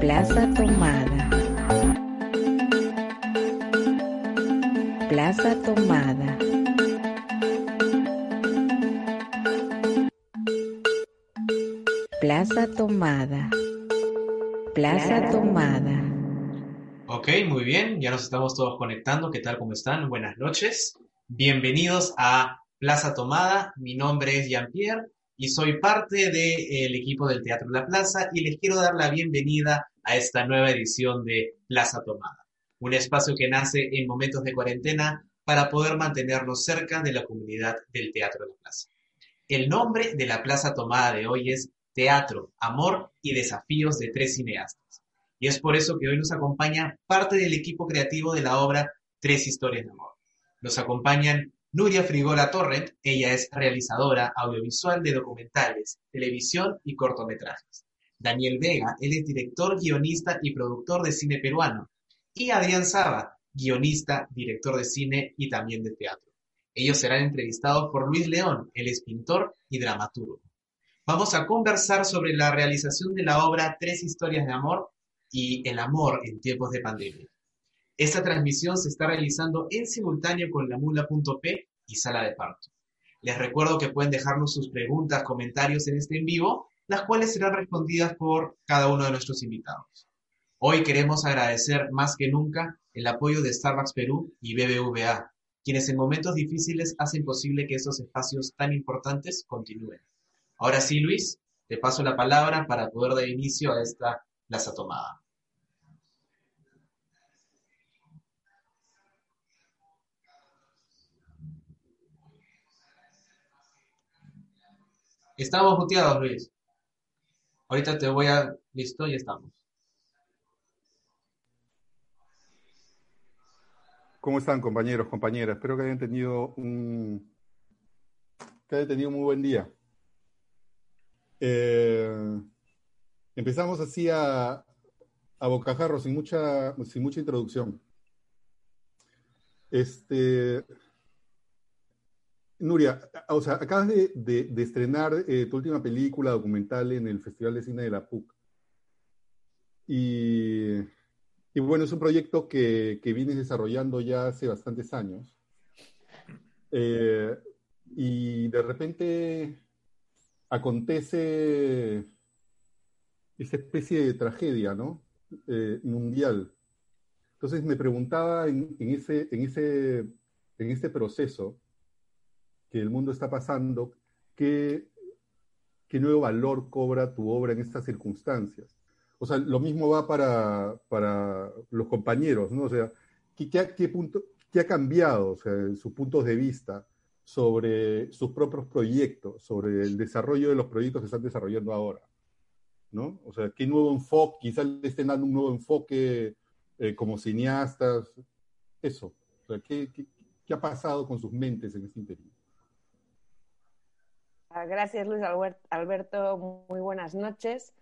Plaza Tomada. Plaza Tomada. Plaza Tomada. Plaza Tomada. Ok, muy bien, ya nos estamos todos conectando. ¿Qué tal? ¿Cómo están? Buenas noches. Bienvenidos a Plaza Tomada. Mi nombre es Jean-Pierre y soy parte del equipo del Teatro La Plaza y les quiero dar la bienvenida a esta nueva edición de Plaza Tomada, un espacio que nace en momentos de cuarentena para poder mantenernos cerca de la comunidad del Teatro La Plaza. El nombre de la Plaza Tomada de hoy es Teatro, Amor y Desafíos de tres cineastas. Y es por eso que hoy nos acompaña parte del equipo creativo de la obra Tres Historias de Amor. Nos acompañan Nuria Frigola Torrent, ella es realizadora audiovisual de documentales, televisión y cortometrajes. Daniel Vega, él es director, guionista y productor de cine peruano. Y Adrián Saba, guionista, director de cine y también de teatro. Ellos serán entrevistados por Luis León, él es pintor y dramaturgo. Vamos a conversar sobre la realización de la obra Tres Historias de Amor y el amor en tiempos de pandemia. Esta transmisión se está realizando en simultáneo con la mula.p y sala de parto. Les recuerdo que pueden dejarnos sus preguntas, comentarios en este en vivo, las cuales serán respondidas por cada uno de nuestros invitados. Hoy queremos agradecer más que nunca el apoyo de Starbucks Perú y BBVA, quienes en momentos difíciles hacen posible que estos espacios tan importantes continúen. Ahora sí, Luis, te paso la palabra para poder dar inicio a esta plaza tomada. Estamos muteados, Luis. Ahorita te voy a... Listo, ya estamos. ¿Cómo están, compañeros, compañeras? Espero que hayan tenido un, que hayan tenido un muy buen día. Eh, empezamos así a, a bocajarro, sin mucha, sin mucha introducción. Este, Nuria, o sea, acabas de, estrenar eh, tu última película documental en el Festival de Cine de la PUC. Y, bueno, es un proyecto que, que vienes desarrollando ya hace bastantes años. Eh, y de repente acontece esta especie de tragedia, ¿no? Eh, mundial. Entonces me preguntaba en, ese, este proceso que el mundo está pasando, ¿qué, nuevo valor cobra tu obra en estas circunstancias? O sea, lo mismo va para, para los compañeros, ¿no? O sea, ¿qué, qué, qué punto, qué ha cambiado, o sea, sus puntos de vista sobre sus propios proyectos, sobre el desarrollo de los proyectos que están desarrollando ahora. ¿no? O sea, qué nuevo enfoque, quizás le estén dando un nuevo enfoque eh, como cineastas, eso. O sea, ¿qué, qué, qué ha pasado con sus mentes en este interior? Ah, gracias, Luis Alberto. Muy buenas noches.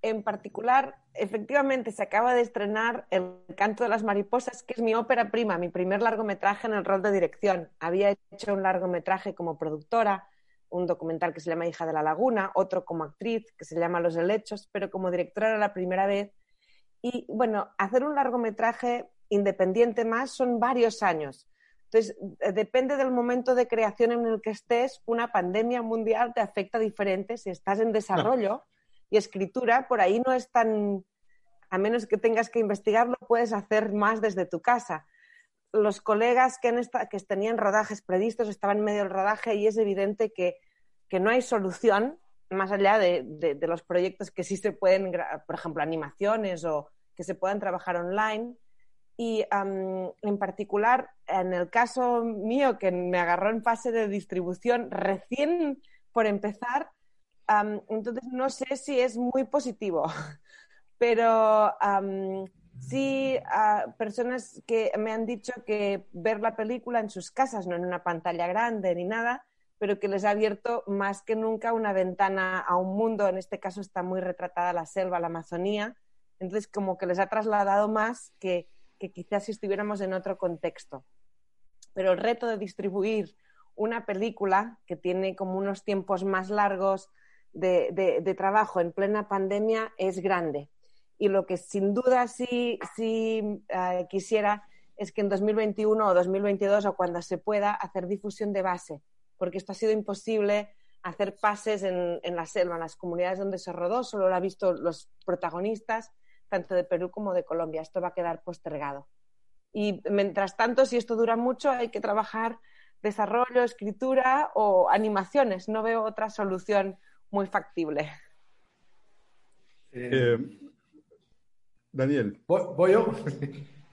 En particular, efectivamente, se acaba de estrenar El canto de las mariposas, que es mi ópera prima, mi primer largometraje en el rol de dirección. Había hecho un largometraje como productora, un documental que se llama Hija de la Laguna, otro como actriz que se llama Los Helechos, pero como directora era la primera vez. Y bueno, hacer un largometraje independiente más son varios años. Entonces, eh, depende del momento de creación en el que estés, una pandemia mundial te afecta diferente. Si estás en desarrollo y escritura, por ahí no es tan, a menos que tengas que investigarlo, puedes hacer más desde tu casa. Los colegas que, que tenían rodajes previstos estaban en medio del rodaje y es evidente que, que no hay solución más allá de, de, de, los proyectos que sí se pueden, por ejemplo, animaciones o que se puedan trabajar online y um, en particular, en el caso mío, que me agarró en fase de distribución recién por empezar, um, entonces no sé si es muy positivo, pero um, sí uh, personas que me han dicho que ver la película en sus casas, no en una pantalla grande ni nada, pero que les ha abierto más que nunca una ventana a un mundo, en este caso está muy retratada la selva, la Amazonía, entonces como que les ha trasladado más que que quizás si estuviéramos en otro contexto. Pero el reto de distribuir una película que tiene como unos tiempos más largos de, de, trabajo en plena pandemia es grande. Y lo que sin duda sí, sí uh, quisiera es que en 2021 o 2022 o cuando se pueda hacer difusión de base, porque esto ha sido imposible hacer pases en, en la selva, en las comunidades donde se rodó, solo lo han visto los protagonistas tanto de Perú como de Colombia. Esto va a quedar postergado. Y mientras tanto, si esto dura mucho, hay que trabajar desarrollo, escritura o animaciones. No veo otra solución muy factible. Eh, Daniel. ¿Voy, ¿Voy, yo?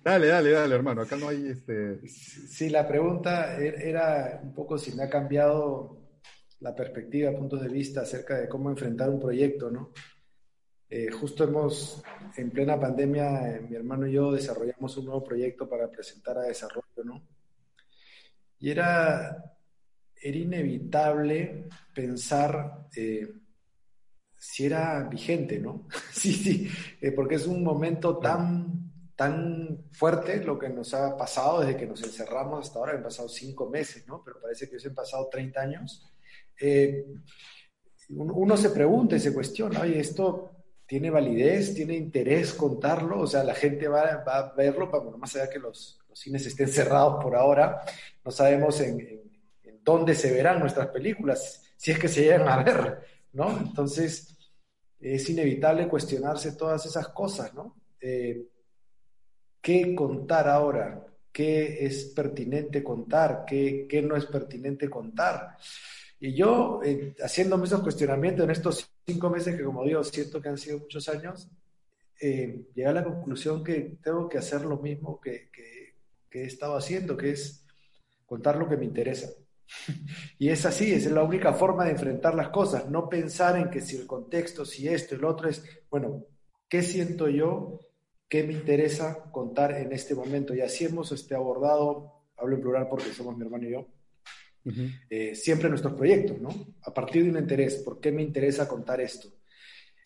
Dale, dale, dale, hermano. Acá no hay este. Sí, la pregunta er-, era un poco si me ha cambiado la perspectiva, puntos de vista acerca de cómo enfrentar un proyecto, ¿no? Eh, justo hemos, en plena pandemia, eh, mi hermano y yo desarrollamos un nuevo proyecto para presentar a desarrollo, ¿no? Y era, era inevitable pensar eh, si era vigente, ¿no? sí, sí, porque es un momento tan, tan fuerte lo que nos ha pasado desde que nos encerramos hasta ahora, han pasado cinco meses, ¿no? Pero parece que se han pasado 30 años. uno se pregunta y se cuestiona, oye, esto tiene validez, tiene interés contarlo, o sea, la gente va, va a verlo, para, bueno, más allá que los, los, cines estén cerrados por ahora, no sabemos en, dónde se verán nuestras películas, si es que se llegan a ver, ¿no? Entonces, es inevitable cuestionarse todas esas cosas, ¿no? Eh, ¿Qué contar ahora? ¿Qué es pertinente contar? ¿Qué, qué no es pertinente contar? Y yo, eh, haciéndome esos cuestionamientos en estos cinco meses que, como digo, siento que han sido muchos años, eh, llegué a la conclusión que tengo que hacer lo mismo que, que, que he estado haciendo, que es contar lo que me interesa. y es así, es la única forma de enfrentar las cosas, no pensar en que si el contexto, si esto, el otro es, bueno, ¿qué siento yo? ¿Qué me interesa contar en este momento? Y así hemos este, abordado, hablo en plural porque somos mi hermano y yo, Uh -huh. eh, siempre nuestros proyectos, ¿no? A partir de un interés, ¿por qué me interesa contar esto?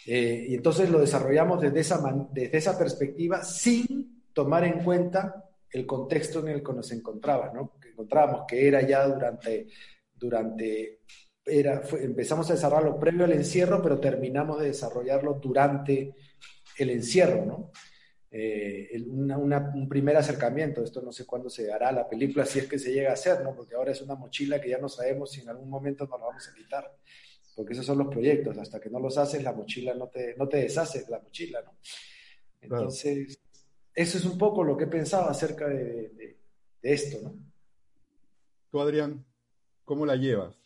Eh, y entonces lo desarrollamos desde esa, desde esa perspectiva sin tomar en cuenta el contexto en el que nos encontraba, ¿no? Que encontrábamos que era ya durante, durante era, fue, empezamos a desarrollarlo previo al encierro, pero terminamos de desarrollarlo durante el encierro, ¿no? Eh, una, una, un primer acercamiento. Esto no sé cuándo se hará la película, si es que se llega a hacer, ¿no? Porque ahora es una mochila que ya no sabemos si en algún momento nos la vamos a quitar. Porque esos son los proyectos. Hasta que no los haces, la mochila no te, no te deshaces de la mochila, ¿no? Entonces, claro. eso es un poco lo que he pensado acerca de, de, de esto, ¿no? Tú, Adrián, ¿cómo la llevas?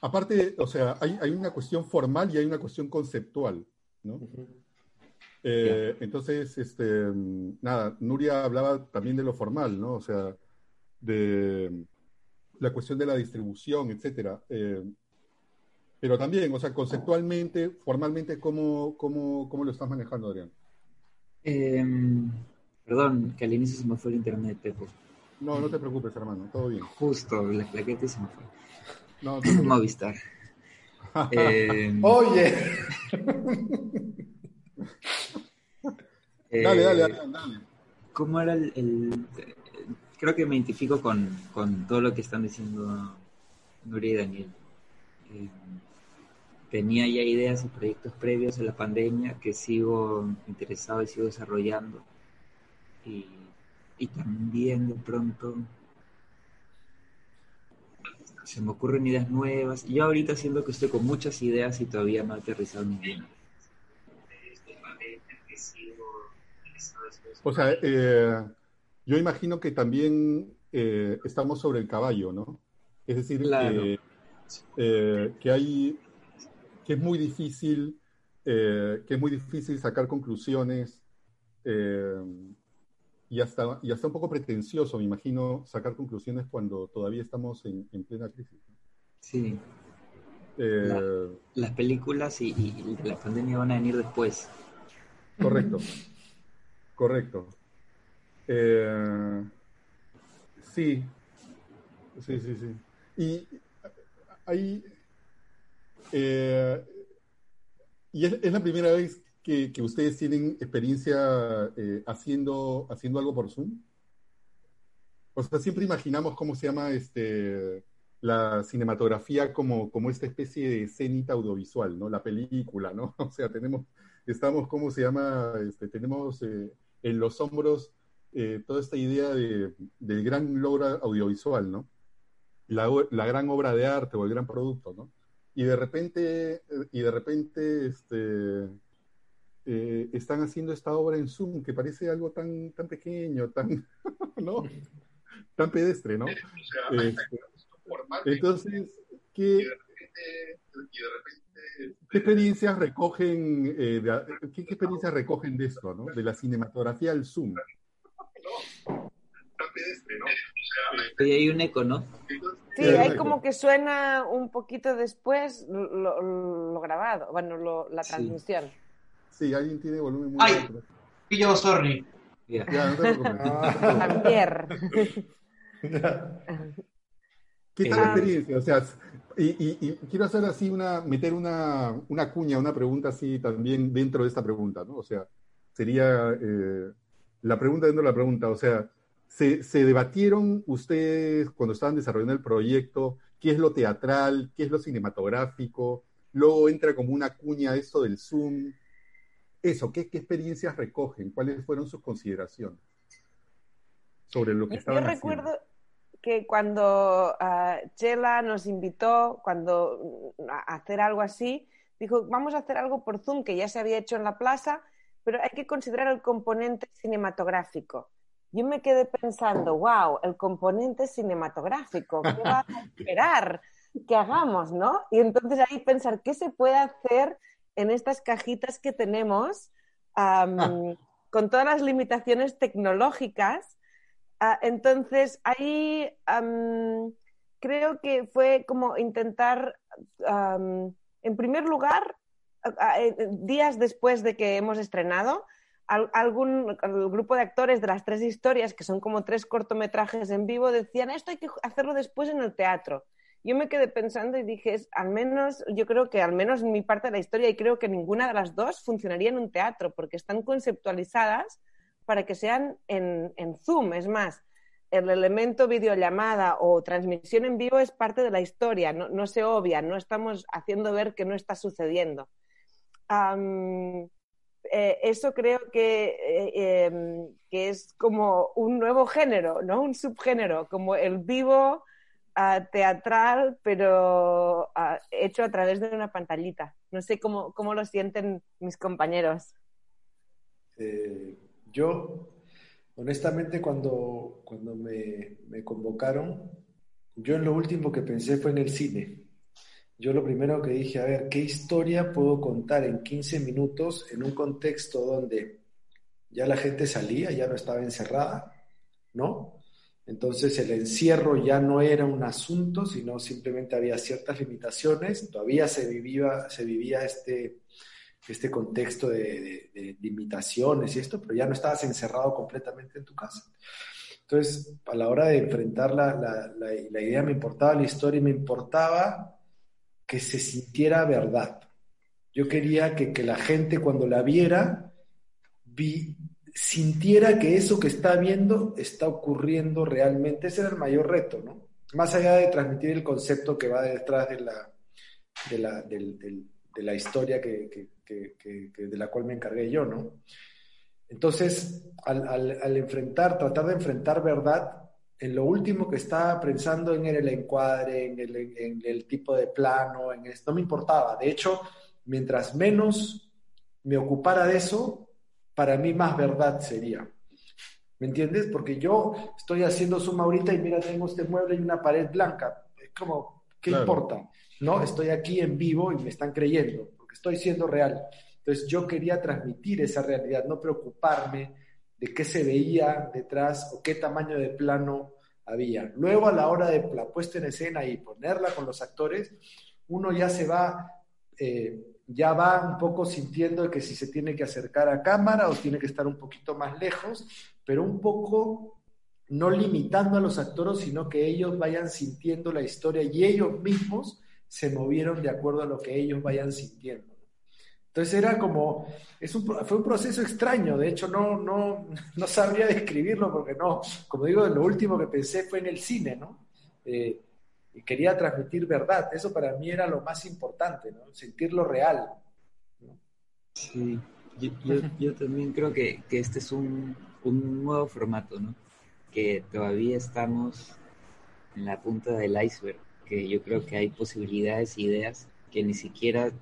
Aparte, o sea, hay, hay, una cuestión formal y hay una cuestión conceptual, ¿no? Uh -huh. Eh, entonces, este, nada, Nuria hablaba también de lo formal, ¿no? O sea, de, la cuestión de la distribución, etcétera. Eh, pero también, o sea, conceptualmente, formalmente, ¿cómo, cómo, cómo lo estás manejando, Adrián? Em, perdón, que al inicio se me fue el internet, Pepo. No, no te preocupes, hermano, todo bien. Justo, la plaqueta se me fue. No, preocupes. Movistar. Em, Oye, eh, Dale, dale, Adrián, dale. ¿Cómo era el, el- Creo que me identifico con, con todo lo que están diciendo Nuria y Daniel. Eh, tenía ya ideas y proyectos previos a la pandemia que sigo interesado y sigo desarrollando. Y, y también de pronto se me ocurren ideas nuevas. Yo ahorita siento que estoy con muchas ideas y todavía no he aterrizado ninguna. O sea, eh, yo imagino que también eh, estamos sobre el caballo, ¿no? Es decir, Claro. eh, eh, que hay, que es muy difícil, que es muy difícil sacar conclusiones y hasta, y hasta un poco pretencioso, me imagino, sacar conclusiones cuando todavía estamos en, en plena crisis. Sí, Eh, las películas y la pandemia van a venir después. Correcto. Correcto. Eh, sí. Sí, sí, sí. Y hay. eh, y es, la primera vez que, ustedes tienen experiencia eh, haciendo, haciendo algo por Zoom. O sea, siempre imaginamos cómo se llama este, la cinematografía como, como esta especie de escenita audiovisual, ¿no? La película, ¿no? O sea, tenemos, estamos, ¿cómo se llama? Este, tenemos en los hombros eh, toda esta idea de, del gran logro audiovisual, ¿no? La, la gran obra de arte o el gran producto, ¿no? Y de repente, y de repente, este, eh, están haciendo esta obra en Zoom que parece algo tan, tan pequeño, tan, ¿no? Tan pedestre, ¿no? Este, entonces, ¿qué, qué experiencias recogen, eh, de- qué, qué experiencias recogen de esto, ¿no? De la cinematografía al Zoom. Y hay un eco, ¿no? Sí, Sí, hay como que suena un poquito después lo, lo grabado, bueno, lo- la Sí. transmisión. Sí, alguien tiene volumen muy Ay. alto. Yo, sorry. Ya. Ya, no te preocupes. Ah. ¿Qué tal la Eh, experiencia? O sea, y, y- y quiero hacer así una, meter una, una cuña, una pregunta así también dentro de esta pregunta, ¿no? O sea, sería eh, la pregunta dentro de la pregunta, o sea, ¿se, se debatieron ustedes cuando estaban desarrollando el proyecto qué es lo teatral, qué es lo cinematográfico? Luego entra como una cuña esto del Zoom. Eso, ¿qué, qué experiencias recogen? ¿Cuáles fueron sus consideraciones sobre lo que Yo, yo estaban haciendo? Que cuando ah, Chela nos invitó cuando mm, a hacer algo así, dijo, vamos a hacer algo por Zoom, que ya se había hecho en la plaza, pero hay que considerar el componente cinematográfico. Yo me quedé pensando, wow, el componente cinematográfico, ¿qué va a esperar que hagamos, no? Y entonces ahí pensar, ¿qué se puede hacer en estas cajitas que tenemos am, con todas las limitaciones tecnológicas? Ah, entonces, ahí am, creo que fue como intentar, am, en primer lugar, eh, días después de que hemos estrenado, al- algún grupo de actores de las tres historias, que son como tres cortometrajes en vivo, decían, esto hay que hacerlo después en el teatro. Yo me quedé pensando y dije, al menos, yo creo que al menos en mi parte de la historia, y creo que ninguna de las dos funcionaría en un teatro, porque están conceptualizadas para que sean en, Zoom. Es más, el elemento videollamada o transmisión en vivo es parte de la historia, no, se obvia, no estamos haciendo ver que no está sucediendo. Eh, eso creo que, eh, em, que es como un nuevo género, ¿no? Un subgénero, como el vivo ah, teatral, pero ah, hecho a través de una pantallita. No sé cómo, cómo lo sienten mis compañeros. Yo, honestamente, cuando, cuando me, me convocaron, yo en lo último que pensé fue en el cine. Yo lo primero que dije, a ver, ¿qué historia puedo contar en 15 minutos en un contexto donde ya la gente salía, ya no estaba encerrada, ¿no? Entonces el encierro ya no era un asunto, sino simplemente había ciertas limitaciones, todavía se vivía, se vivía este, este contexto de, limitaciones y esto, pero ya no estabas encerrado completamente en tu casa. Entonces, a la hora de enfrentar la, la, la, idea, me importaba la historia me importaba que se sintiera verdad. Yo quería que, que la gente cuando la viera vi, sintiera que eso que está viendo está ocurriendo realmente. Ese era el mayor reto, ¿no? Más allá de transmitir el concepto que va detrás de la, de la, de la historia que, que, que, de la cual me encargué yo, ¿no? Entonces, al, al, enfrentar, tratar de enfrentar verdad, en lo último que estaba pensando en el encuadre, en el, en el tipo de plano, en esto, no me importaba. De hecho, mientras menos me ocupara de eso, para mí más verdad sería. ¿Me entiendes? Porque yo estoy haciendo suma ahorita y mira, tengo este mueble y una pared blanca. Es como, ¿qué importa? No, estoy aquí en vivo y me están creyendo, estoy siendo real. Entonces yo quería transmitir esa realidad, no preocuparme de qué se veía detrás o qué tamaño de plano había. Luego a la hora de la puesta en escena y ponerla con los actores, uno ya se va eh, ya va un poco sintiendo que si se tiene que acercar a cámara o tiene que estar un poquito más lejos, pero un poco no limitando a los actores, sino que ellos vayan sintiendo la historia y ellos mismos se movieron de acuerdo a lo que ellos vayan sintiendo. Entonces era como, es un, fue un proceso extraño, de hecho no, no, no sabría describirlo porque no, como digo, lo último que pensé fue en el cine, ¿no? Eh, y quería transmitir verdad. Eso para mí era lo más importante, ¿no? sentirlo real. Sí, yo, yo, también creo que, que este es un, un, nuevo formato, ¿no? que todavía estamos en la punta del iceberg, que yo creo que hay posibilidades, ideas que ni siquiera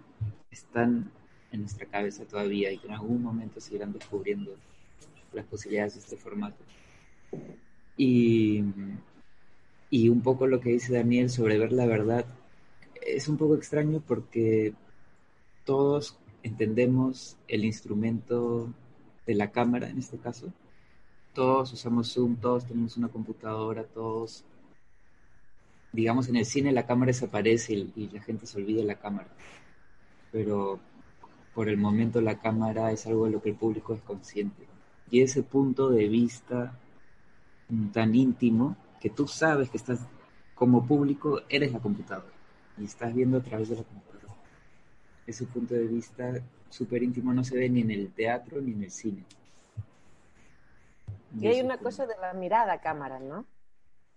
están en nuestra cabeza todavía y que en algún momento se irán descubriendo las posibilidades de este formato. Y y un poco lo que dice Daniel sobre ver la verdad es un poco extraño porque todos entendemos el instrumento de la cámara en este caso. Todos usamos Zoom, todos tenemos una computadora, todos, digamos, en el cine la cámara desaparece y, y la gente se olvida de la cámara. Pero por el momento la cámara es algo de lo que el público es consciente. Y ese punto de vista tan íntimo que tú sabes que estás como público, eres la computadora y estás viendo a través de la computadora. Ese punto de vista súper íntimo no se ve ni en el teatro ni en el cine. Y, hay una cosa de la mirada a cámara, ¿no?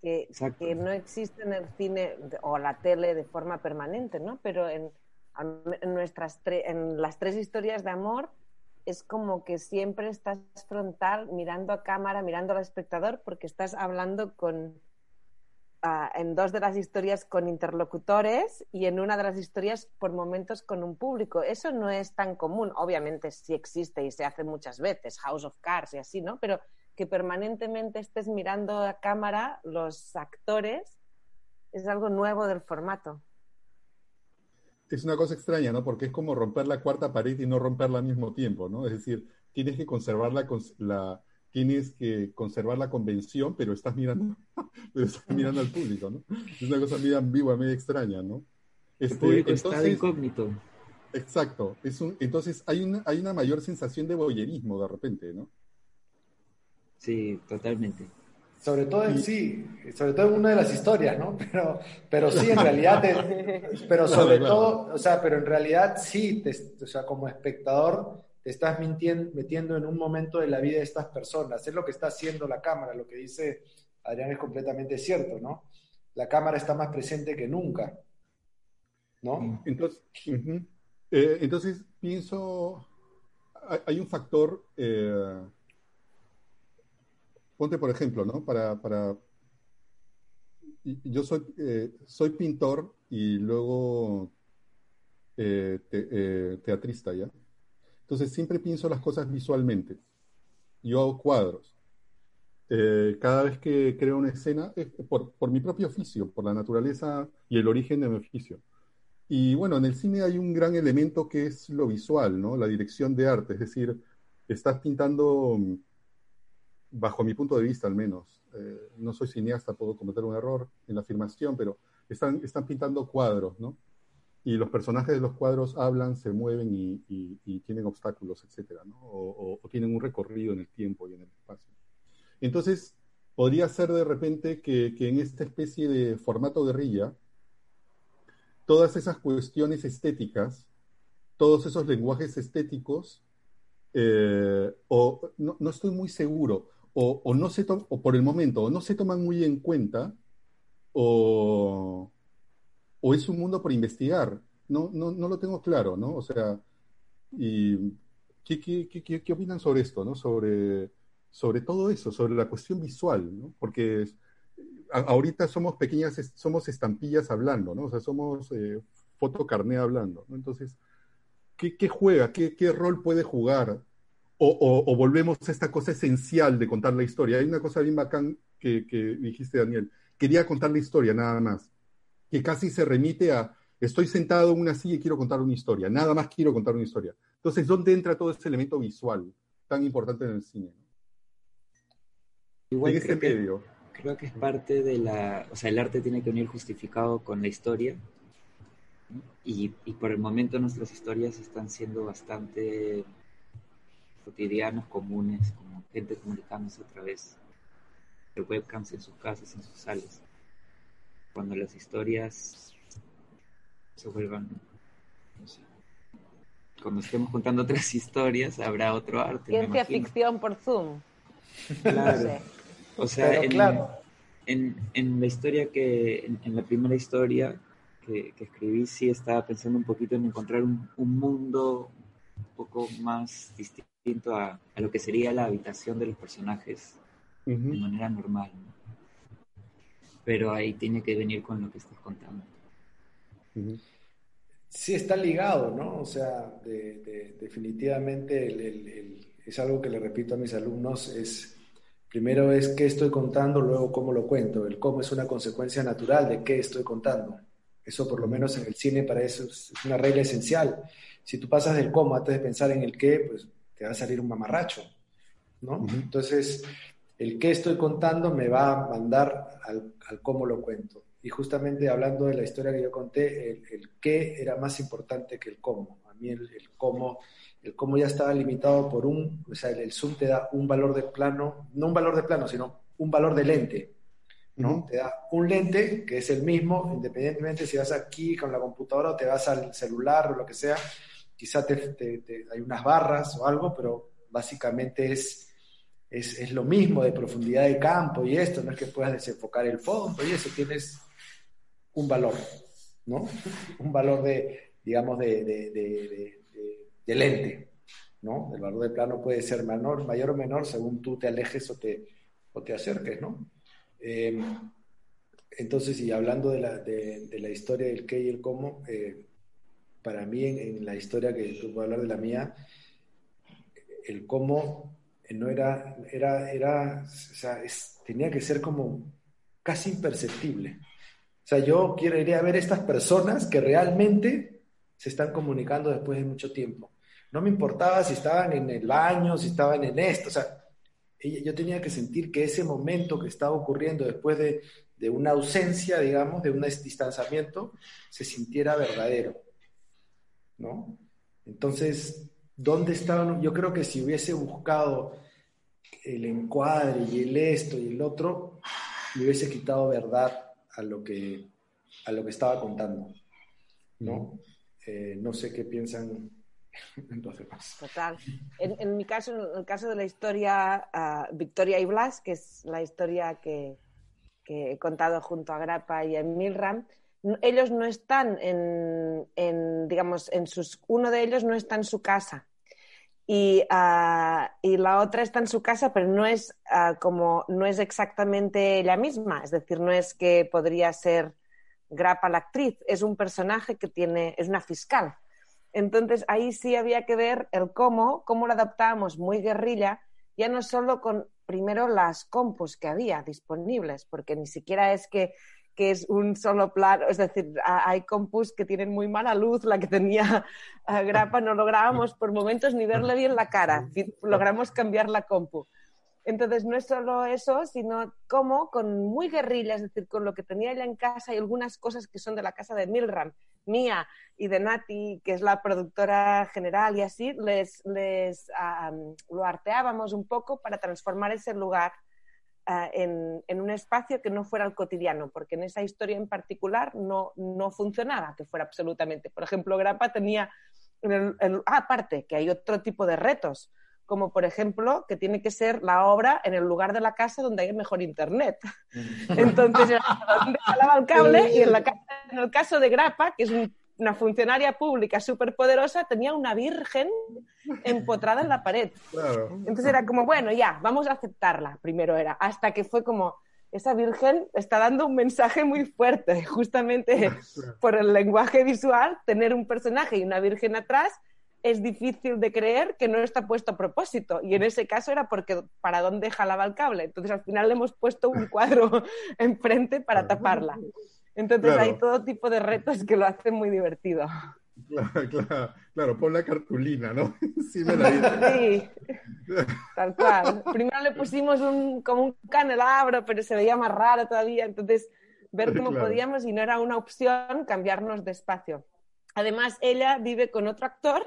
Que, que, no existe en el cine o la tele de forma permanente, ¿no? Pero en, en nuestras en las tres historias de amor es como que siempre estás frontal, mirando a cámara, mirando al espectador, porque estás hablando con, ah, en dos de las historias con interlocutores y en una de las historias por momentos con un público. Eso no es tan común. Obviamente sí existe y se hace muchas veces, House of Cards y así, ¿no? Pero que permanentemente estés mirando a cámara los actores es algo nuevo del formato es una cosa extraña, ¿no? Porque es como romper la cuarta pared y no romperla al mismo tiempo, ¿no? Es decir, tienes que conservar la, la tienes que conservar la convención, pero estás mirando, pero estás mirando al público, ¿no? Es una cosa medio ambigua, medio extraña, ¿no? Este, entonces, está incógnito. Exacto. Es un, entonces hay una, hay una mayor sensación de boyerismo de repente, ¿no? Sí, totalmente. Sobre todo en sí, sobre todo en una de las historias, ¿no? Pero, pero sí, en realidad, pero sobre todo, o sea, pero en realidad sí, o sea, como espectador, te estás mintiendo, metiendo en un momento de la vida de estas personas. Es lo que está haciendo la cámara, lo que dice Adrián es completamente cierto, ¿no? La cámara está más presente que nunca, ¿no? Entonces, eh, entonces pienso, hay, un factor... Eh, ponte por ejemplo, ¿no? Para, para yo soy, eh, soy pintor y luego eh, eh, teatrista, ¿ya? Entonces siempre pienso las cosas visualmente. Yo hago cuadros. cada vez que creo una escena, por, por, mi propio oficio, por la naturaleza y el origen de mi oficio. Y bueno, en el cine hay un gran elemento que es lo visual, ¿no? La dirección de arte, es decir, estás pintando bajo mi punto de vista al menos. Eh, no soy cineasta, puedo cometer un error en la afirmación, pero están, están pintando cuadros, ¿no? Y los personajes de los cuadros hablan, se mueven y, tienen obstáculos, etcétera, ¿no? O tienen un recorrido en el tiempo y en el espacio. Entonces, podría ser de repente que, que en esta especie de formato guerrilla, todas esas cuestiones estéticas, todos esos lenguajes estéticos, eh, o no, no estoy muy seguro, o, o no se o por el momento, o no se toman muy en cuenta, o, o es un mundo por investigar. No, no, no lo tengo claro, ¿no? O sea, y ¿qué, qué, qué, qué- opinan sobre esto, ¿no? Sobre, sobre todo eso, sobre la cuestión visual, ¿no? Porque a- ahorita somos pequeñas, es- somos estampillas hablando, ¿no? O sea, somos eh, fotocarné hablando, ¿no? Entonces, ¿qué, qué juega? ¿Qué, qué rol puede jugar? O, o- o volvemos a esta cosa esencial de contar la historia. Hay una cosa bien bacán que, que dijiste, Daniel. Quería contar la historia, nada más. Que casi se remite a, estoy sentado en una silla y quiero contar una historia. Nada más quiero contar una historia. Entonces, ¿dónde entra todo ese elemento visual tan importante en el cine? Igual en este creo que, medio. creo que es parte de la, o sea, el arte tiene que venir justificado con la historia. y por el momento nuestras historias están siendo bastante cotidianas, comunes, como gente comunicándose a través de webcams en sus casas, en sus salas. Cuando las historias se vuelvan, no sé, cuando estemos contando otras historias, habrá otro arte. Ciencia ficción por Zoom. Claro. No sé. O sea, en, claro. en, en la historia que, en, en la primera historia que, que escribí, sí estaba pensando un poquito en encontrar un, un mundo un poco más distinto a, a lo que sería la habitación de los personajes de Ujú. manera normal. ¿no? Pero ahí tiene que venir con lo que estás contando. Ujú. Sí, está ligado, ¿no? O sea, de- de- definitivamente el- el- el- es algo que le repito a mis alumnos, es primero es qué estoy contando, luego cómo lo cuento. El cómo es una consecuencia natural de qué estoy contando. Eso por lo menos en el cine para eso es es una regla esencial. Si tú pasas del cómo antes de pensar en el qué, pues te va a salir un mamarracho, ¿no? Ujú. Entonces, el qué estoy contando me va a mandar al, al cómo lo cuento. Y justamente hablando de la historia que yo conté, el, el qué era más importante que el cómo. A mí el, el cómo, el cómo ya estaba limitado por un, o sea, el, el zoom te da un valor de plano, no un valor de plano, sino un valor de lente. ¿no? Ujú. Te da un lente que es el mismo, independientemente si vas aquí con la computadora o te vas al celular o lo que sea, quizá te, te- hay unas barras o algo, pero básicamente es, es, es lo mismo de profundidad de campo y esto, no es que puedas desenfocar el fondo y eso, tienes un valor, ¿no? Un valor de, digamos, de, de, de- lente, ¿no? El valor de plano puede ser menor, mayor o menor según tú te alejes o te, o te acerques, ¿no? Eh, entonces, y hablando de la, de la historia del qué y el cómo, eh, para mí en, en la historia que tú puedes hablar de la mía, el cómo eh, no era, era, era, o sea, es- tenía que ser como casi imperceptible. O sea, yo quiero ir a ver estas personas que realmente se están comunicando después de mucho tiempo. No me importaba si estaban en el baño, si estaban en esto, o sea, yo tenía que sentir que ese momento que estaba ocurriendo después de, de una ausencia, digamos, de un distanciamiento, se sintiera verdadero, ¿no? Entonces, ¿dónde estaban? Yo creo que si hubiese buscado el encuadre y el esto y el otro, le hubiese quitado verdad a lo que, a lo que estaba contando, ¿no? Eh, no sé qué piensan los demás. Total. En, en mi caso, en el caso de la historia ah, Victoria y Blas, que es la historia que, que he contado junto a Grappa y a Milram, ellos no están en, en, digamos, en sus, uno de ellos no está en su casa y, ah, y la otra está en su casa, pero no es ah, como, no es exactamente ella misma, es decir, no es que podría ser Grappa la actriz, es un personaje que tiene, es una fiscal. Entonces ahí sí había que ver el cómo, cómo lo adaptábamos muy guerrilla, ya no solo con primero las compus que había disponibles, porque ni siquiera es que, que es un solo plano, es decir, hay compus que tienen muy mala luz, la que tenía eh, Grappa no lográbamos por momentos ni verle bien la cara, logramos cambiar la compu. Entonces, no es solo eso, sino cómo con muy guerrilla, es decir, con lo que tenía ella en casa y algunas cosas que son de la casa de Milram, mía y de Nati, que es la productora general y así, les, les lo arteábamos un poco para transformar ese lugar uh, en, en, un espacio que no fuera el cotidiano, porque en esa historia en particular no, no funcionaba que fuera absolutamente. Por ejemplo, Grapa tenía, el, ah, aparte, que hay otro tipo de retos como por ejemplo que tiene que ser la obra en el lugar de la casa donde hay mejor internet. Entonces, donde el cable y en, la, en, el caso de Grapa, que es un, una funcionaria pública súper poderosa, tenía una virgen empotrada en la pared. Claro. Entonces era como, bueno, ya, vamos a aceptarla, primero era, hasta que fue como, esa virgen está dando un mensaje muy fuerte, justamente por el lenguaje visual, tener un personaje y una virgen atrás es difícil de creer que no está puesto a propósito. Y en ese caso era porque para dónde jalaba el cable. Entonces al final le hemos puesto un cuadro enfrente para taparla. Entonces claro. hay todo tipo de retos que lo hacen muy divertido. Claro, claro, claro, pon la cartulina, ¿no? Sí, me la sí, tal cual. Primero le pusimos un, como un candelabro, pero se veía más raro todavía. Entonces, ver cómo claro. podíamos, y no era una opción, cambiarnos de espacio. Además, ella vive con otro actor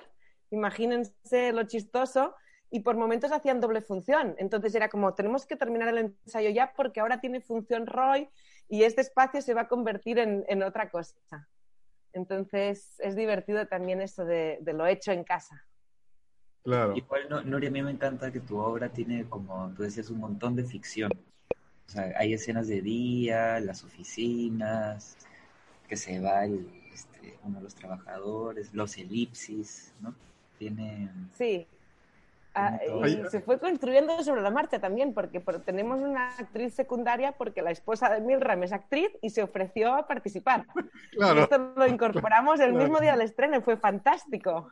imagínense lo chistoso, y por momentos hacían doble función. Entonces era como, tenemos que terminar el ensayo ya porque ahora tiene función Roy y este espacio se va a convertir en, en otra cosa. Entonces es divertido también eso de, de, lo hecho en casa. Claro. Igual, no, Nuria, a mí me encanta que tu obra tiene, como tú decías, un montón de ficción. O sea, hay escenas de día, las oficinas, que se va el, este, uno de los trabajadores, los elipsis, ¿no? tiene... Sí. Ah, y se fue construyendo sobre la marcha también, porque tenemos una actriz secundaria porque la esposa de Milram es actriz y se ofreció a participar. Claro. Esto lo incorporamos el mismo día del estreno, fue fantástico.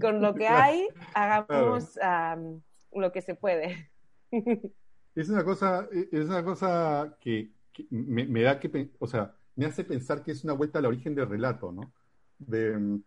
Con lo que hay, hagamos claro. um, lo que se puede. Es una cosa, es una cosa que, que me, me, da que, o sea, me hace pensar que es una vuelta al origen del relato, ¿no? De,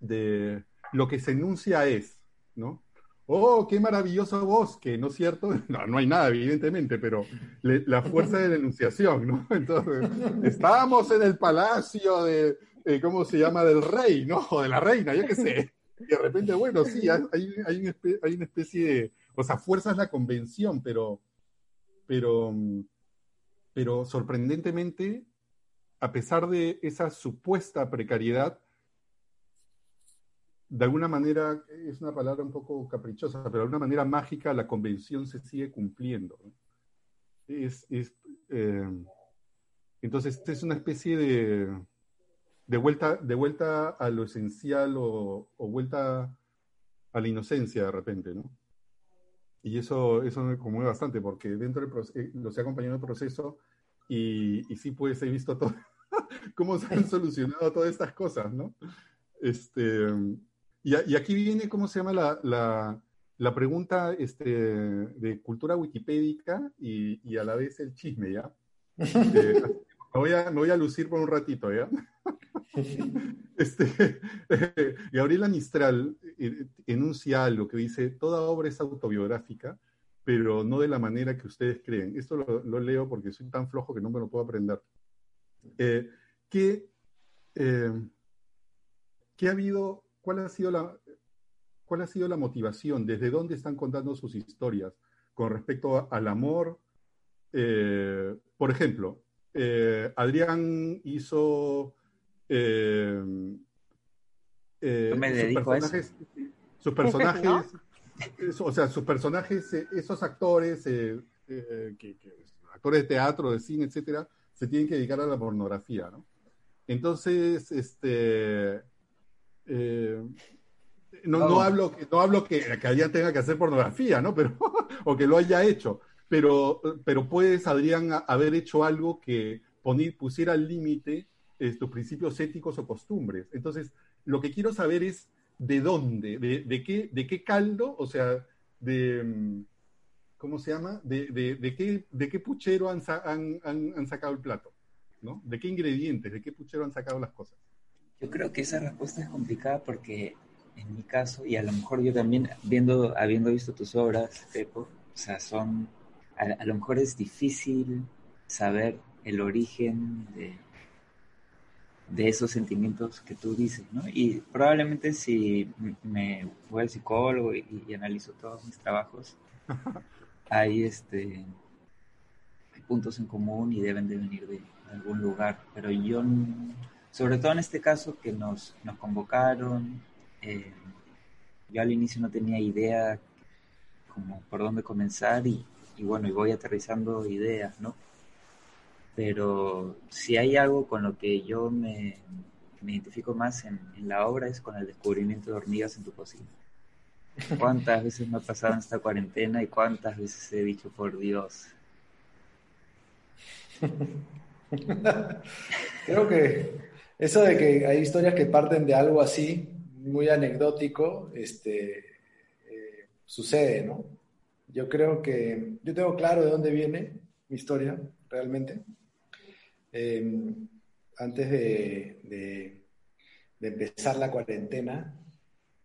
de lo que se enuncia es, ¿no? Oh, qué maravilloso bosque, ¿no es cierto? No, no hay nada, evidentemente, pero la fuerza de la enunciación, ¿no? Entonces, estamos en el palacio de, eh, ¿cómo se llama? Del rey, ¿no? O de la reina, yo qué sé. Y de repente, bueno, sí, hay, hay, una, especie, hay una especie de, o sea, fuerza es la convención, pero, pero, pero sorprendentemente, a pesar de esa supuesta precariedad, de alguna manera, es una palabra un poco caprichosa, pero de alguna manera mágica la convención se sigue cumpliendo. ¿no? Es, es eh, entonces, es una especie de, de, vuelta, de vuelta a lo esencial o, o, vuelta a la inocencia de repente, ¿no? Y eso, eso me conmueve bastante porque dentro del proceso, eh, los he acompañado en el proceso y, y sí, pues he visto todo, cómo se han solucionado todas estas cosas, ¿no? Este, y, y, aquí viene, ¿cómo se llama la, la, la pregunta este, de cultura wikipédica y, y, a la vez el chisme, ¿ya? Eh, me, voy a, me voy a lucir por un ratito, ¿ya? este, eh, Gabriela Mistral eh, enuncia algo que dice, toda obra es autobiográfica, pero no de la manera que ustedes creen. Esto lo, lo leo porque soy tan flojo que no me lo puedo aprender. Eh, ¿qué, ¿Qué ha habido ¿cuál ha sido la, cuál ha sido la motivación? ¿Desde dónde están contando sus historias con respecto a, al amor? Eh, por ejemplo, eh, Adrián hizo... Eh, me dedico sus personajes, a eso. Sus personajes, ¿No? o sea, sus personajes, esos actores, que, que, actores de teatro, de cine, etcétera, se tienen que dedicar a la pornografía, ¿no? Entonces, este, eh, no, no, hablo, no hablo que, que Adrián tenga que hacer pornografía, ¿no? Pero, o que lo haya hecho. Pero, pero puedes, Adrián, haber hecho algo que poner, pusiera al límite tus principios éticos o costumbres. Entonces, lo que quiero saber es de dónde, de, de, qué, de qué caldo, o sea, de, ¿cómo se llama? De, de, de qué, de qué puchero han, han, han, han sacado el plato, ¿no? De qué ingredientes, de qué puchero han sacado las cosas. Yo creo que esa respuesta es complicada porque en mi caso, y a lo mejor yo también, viendo, habiendo visto tus obras, Pepo, O sea, son, a, a lo mejor es difícil saber el origen de, de esos sentimientos que tú dices, ¿no? Y probablemente si me voy al psicólogo y, y analizo todos mis trabajos, hay este hay puntos en común y deben de venir de, de algún lugar, pero yo, sobre todo en este caso que nos, nos convocaron, eh, yo al inicio no tenía idea como por dónde comenzar y, bueno, y voy aterrizando ideas, ¿no? Pero si hay algo con lo que yo me, me identifico más en, en la obra es con el descubrimiento de hormigas en tu cocina. ¿Cuántas veces me ha pasado en esta cuarentena y cuántas veces he dicho, por Dios? Creo que eso de que hay historias que parten de algo así, muy anecdótico, este, eh, sucede, ¿no? Yo creo que yo tengo claro de dónde viene mi historia, realmente. Eh, antes de- de empezar la cuarentena,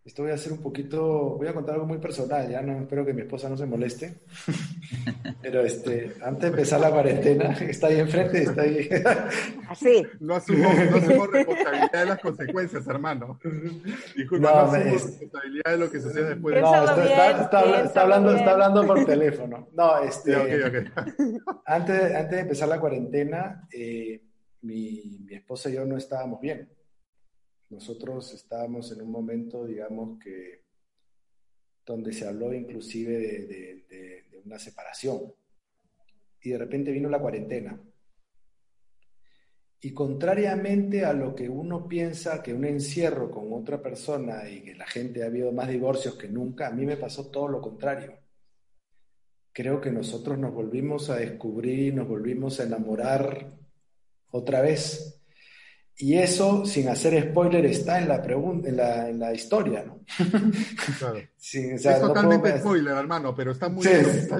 esto voy a hacer un poquito, voy a contar algo muy personal, ya no espero que mi esposa no se moleste, pero este, antes de empezar la cuarentena, está ahí enfrente, está ahí. Así. No asumo, no asumo responsabilidad de las consecuencias, hermano. Disculpa, no, No, asumo es- responsabilidad de lo que sucede después. No, está, bien, está- está- está hablando, bien. está hablando por teléfono. No, este, Sí, ok, ok. Antes, antes de empezar la cuarentena, eh, mi, mi esposa y yo no estábamos bien. Nosotros estábamos en un momento, digamos, que donde se habló inclusive de, una separación. Y de repente vino la cuarentena. Y contrariamente a lo que uno piensa que un encierro con otra persona y que la gente ha habido más divorcios que nunca, a mí me pasó todo lo contrario. Creo que nosotros nos volvimos a descubrir, nos volvimos a enamorar otra vez. Y eso, sin hacer spoiler, está en la, pregun- en la, en la historia, ¿no? Claro. Sí, o sea, es no totalmente puedo- spoiler, hermano, pero está muy Sí. bien. Está,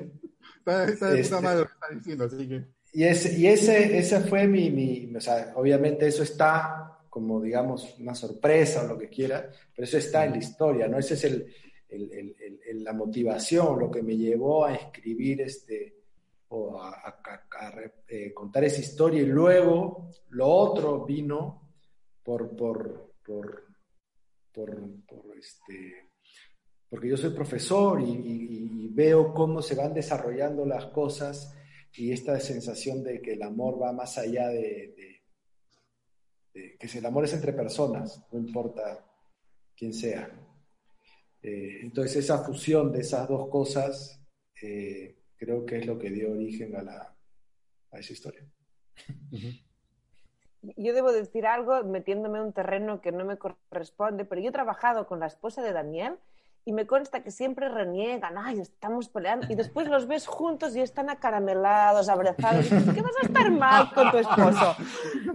está, está Este- madre lo que está diciendo, así que. Y ese, y ese, ese fue mi, mi, o sea, obviamente eso está como, digamos, una sorpresa o lo que quiera, pero eso está en la historia, ¿no? Esa es el, el- el- el- el- la motivación, lo que me llevó a escribir este, o a, eh, contar esa historia y luego lo otro vino por, por, por, por, este, porque yo soy profesor y, veo cómo se van desarrollando las cosas y esta sensación de que el amor va más allá de, de- de- que el amor es entre personas, no importa quién sea. Eh, entonces esa fusión de esas dos cosas eh, creo que es lo que dio origen a, la, a esa historia. Yo debo decir algo metiéndome en un terreno que no me corresponde, pero yo he trabajado con la esposa de Daniel y me consta que siempre reniegan, ay, estamos peleando, y después los ves juntos y están acaramelados, abrazados. y dices, ¿Qué vas a estar mal con tu esposo?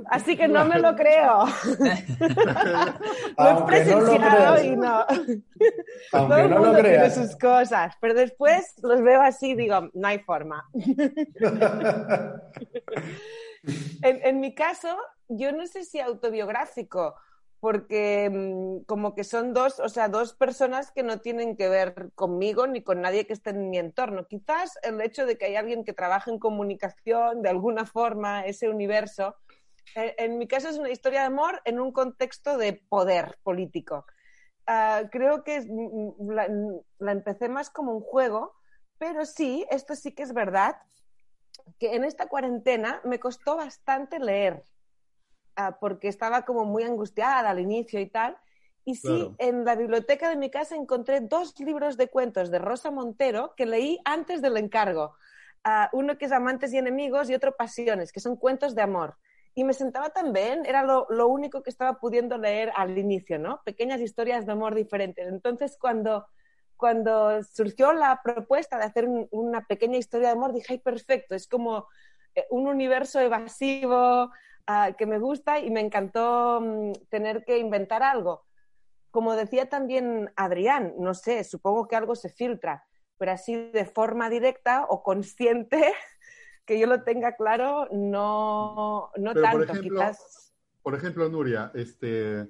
Así que no me lo creo. lo he Aunque no lo presenciado creas. y no. Todo el no lo mundo tiene creas. sus cosas, pero después los veo así y digo, no hay forma. En, en mi caso, yo no sé si autobiográfico, porque mm, como que son dos, o sea, dos personas que no tienen que ver conmigo ni con nadie que esté en mi entorno. Quizás el hecho de que hay alguien que trabaja en comunicación, de alguna forma, ese universo. Eh, En mi caso es una historia de amor en un contexto de poder político. Ah, creo que mm, mm, la, la empecé más como un juego, pero sí, esto sí que es verdad, que en esta cuarentena me costó bastante leer, ah, porque estaba como muy angustiada al inicio y tal. Y sí, Claro. en la biblioteca de mi casa encontré dos libros de cuentos de Rosa Montero que leí antes del encargo. Ah, uno que es Amantes y Enemigos y otro Pasiones, que son cuentos de amor. Y me sentaba tan bien, era lo, lo único que estaba pudiendo leer al inicio, ¿no? Pequeñas historias de amor diferentes. Entonces, cuando, cuando surgió la propuesta de hacer un- una pequeña historia de amor, dije, ay, perfecto, es como eh, un universo evasivo ah, que me gusta y me encantó mm, tener que inventar algo. Como decía también Adrián, no sé, supongo que algo se filtra, pero así de forma directa o consciente, que yo lo tenga claro, no, no Pero, por tanto, ejemplo, quizás. Por ejemplo, Nuria, este,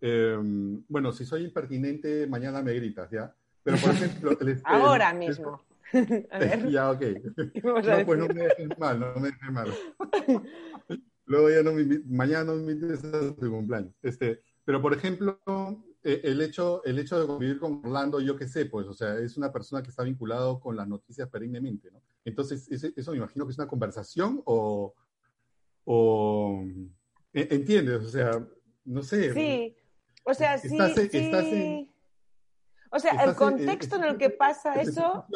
em, bueno, si soy impertinente, mañana me gritas, ¿ya? Pero, por ejemplo, el- el- Ahora el- mismo. A ver, ya, ok. ¿qué me vas a No, pues no me dejes mal, no me dejes mal. Luego ya no me mañana no me invites a tu cumpleaños. Este, pero por ejemplo, eh, el hecho, el hecho de convivir con Orlando, yo qué sé, pues, o sea, es una persona que está vinculado con las noticias perennemente, ¿no? Entonces, eso me imagino que es una conversación o, o e- ¿entiendes? O sea, no sé. Sí, o sea, sí, Estás en- sí. estás en- o sea, el en- contexto en el que pasa eso,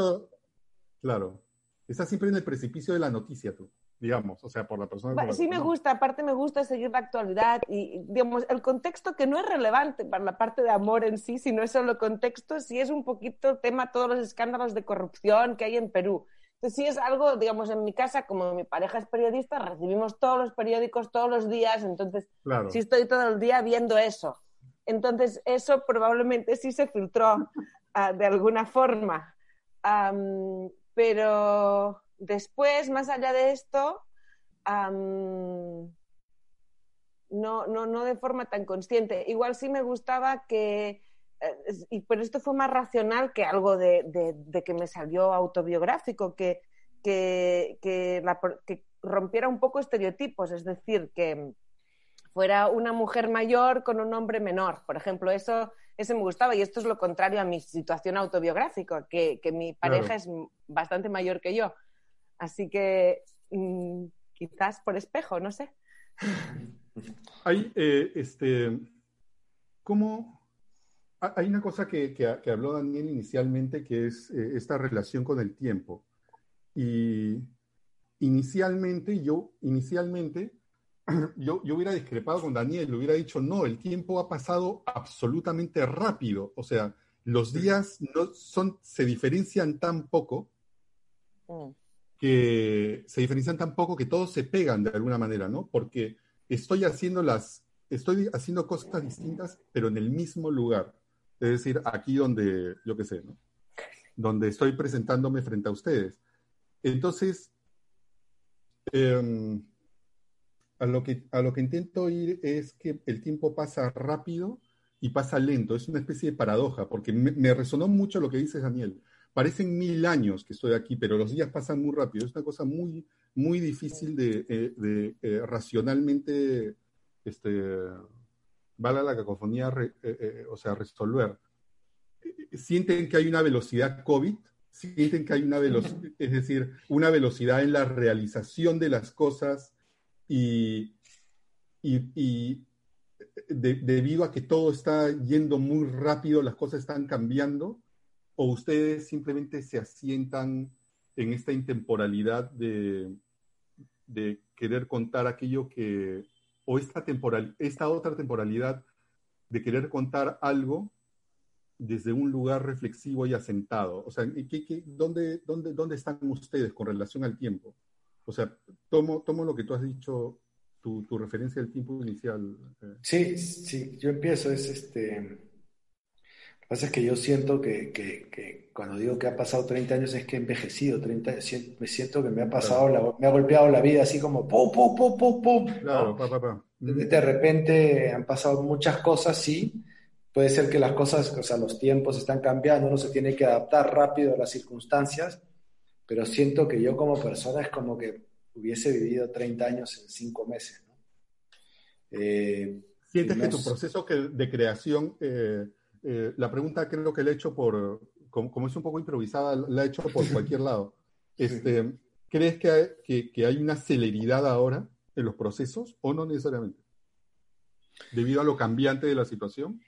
Claro. Estás siempre en el precipicio de la noticia, tú, digamos, o sea, por la persona con la Sí me gusta, aparte me gusta seguir la actualidad y, digamos, el contexto que no es relevante para la parte de amor en sí, sino es solo contexto, sí es un poquito el tema, todos los escándalos de corrupción que hay en Perú. Entonces sí es algo, digamos, en mi casa, como mi pareja es periodista, recibimos todos los periódicos todos los días, entonces Claro. sí estoy todo el día viendo eso. Entonces eso probablemente sí se filtró ah, de alguna forma. Am, pero después, más allá de esto, no, no, no de forma tan consciente. Igual sí me gustaba que, eh, y, pero esto fue más racional que algo de, de- de que me salió autobiográfico, que, que, que, la por- que rompiera un poco estereotipos, es decir, que fuera una mujer mayor con un hombre menor, por ejemplo, eso, eso me gustaba y esto es lo contrario a mi situación autobiográfica, que, que mi pareja Claro. es bastante mayor que yo. Así que mm, quizás por espejo, no sé. Hay, eh, este, ¿cómo? ha- Hay una cosa que, que- que habló Daniel inicialmente, que es eh, esta relación con el tiempo. Y inicialmente, yo, inicialmente, yo, yo hubiera discrepado con Daniel, le hubiera dicho, no, el tiempo ha pasado absolutamente rápido. O sea, los días no son, se diferencian tan poco Mm. Que se diferencian tan poco que todos se pegan de alguna manera, ¿no? Porque estoy haciendo las, estoy haciendo cosas distintas, pero en el mismo lugar. Es decir, aquí donde, yo qué sé, ¿no? Donde estoy presentándome frente a ustedes. Entonces, em, a lo que, a lo que intento ir es que el tiempo pasa rápido y pasa lento. Es una especie de paradoja, porque me, me resonó mucho lo que dices, Daniel. Parecen mil años que estoy aquí, pero los días pasan muy rápido. Es una cosa muy, muy difícil de, eh, de, eh, racionalmente, este, valga la cacofonía, re- eh, eh, o sea, resolver. Eh, Sienten que hay una velocidad COVID, sienten que hay una velocidad, es decir, una velocidad en la realización de las cosas y, y, y de- debido a que todo está yendo muy rápido, las cosas están cambiando, o ustedes simplemente se asientan en esta intemporalidad de, querer contar aquello que, o esta, temporal, esta otra temporalidad de querer contar algo desde un lugar reflexivo y asentado. O sea, ¿qué, qué, dónde, dónde, ¿dónde están ustedes con relación al tiempo? O sea, tomo, tomo lo que tú has dicho, tu, tu referencia al tiempo inicial. eh. Sí, sí, yo empiezo, es este... Lo que pasa es que yo siento que, que- que cuando digo que ha pasado 30 años es que he envejecido, 30, sien- me siento que me ha pasado, la- me ha golpeado la vida así como pum, pum, pum, pum, pum, ¿no? Claro, pa, pa, pa. De, de repente han pasado muchas cosas, sí. Puede ser que las cosas, o sea, los tiempos están cambiando, uno se tiene que adaptar rápido a las circunstancias, pero siento que yo como persona es como que hubiese vivido 30 años en 5 meses, ¿no? Eh, ¿Sientes que no tu proceso que- de creación, eh, eh, la pregunta creo que la he hecho por, como, como es un poco improvisada, la he hecho por cualquier lado. Este, ¿Crees que hay, que, que hay una celeridad ahora en los procesos o no necesariamente? Debido a lo cambiante de la situación.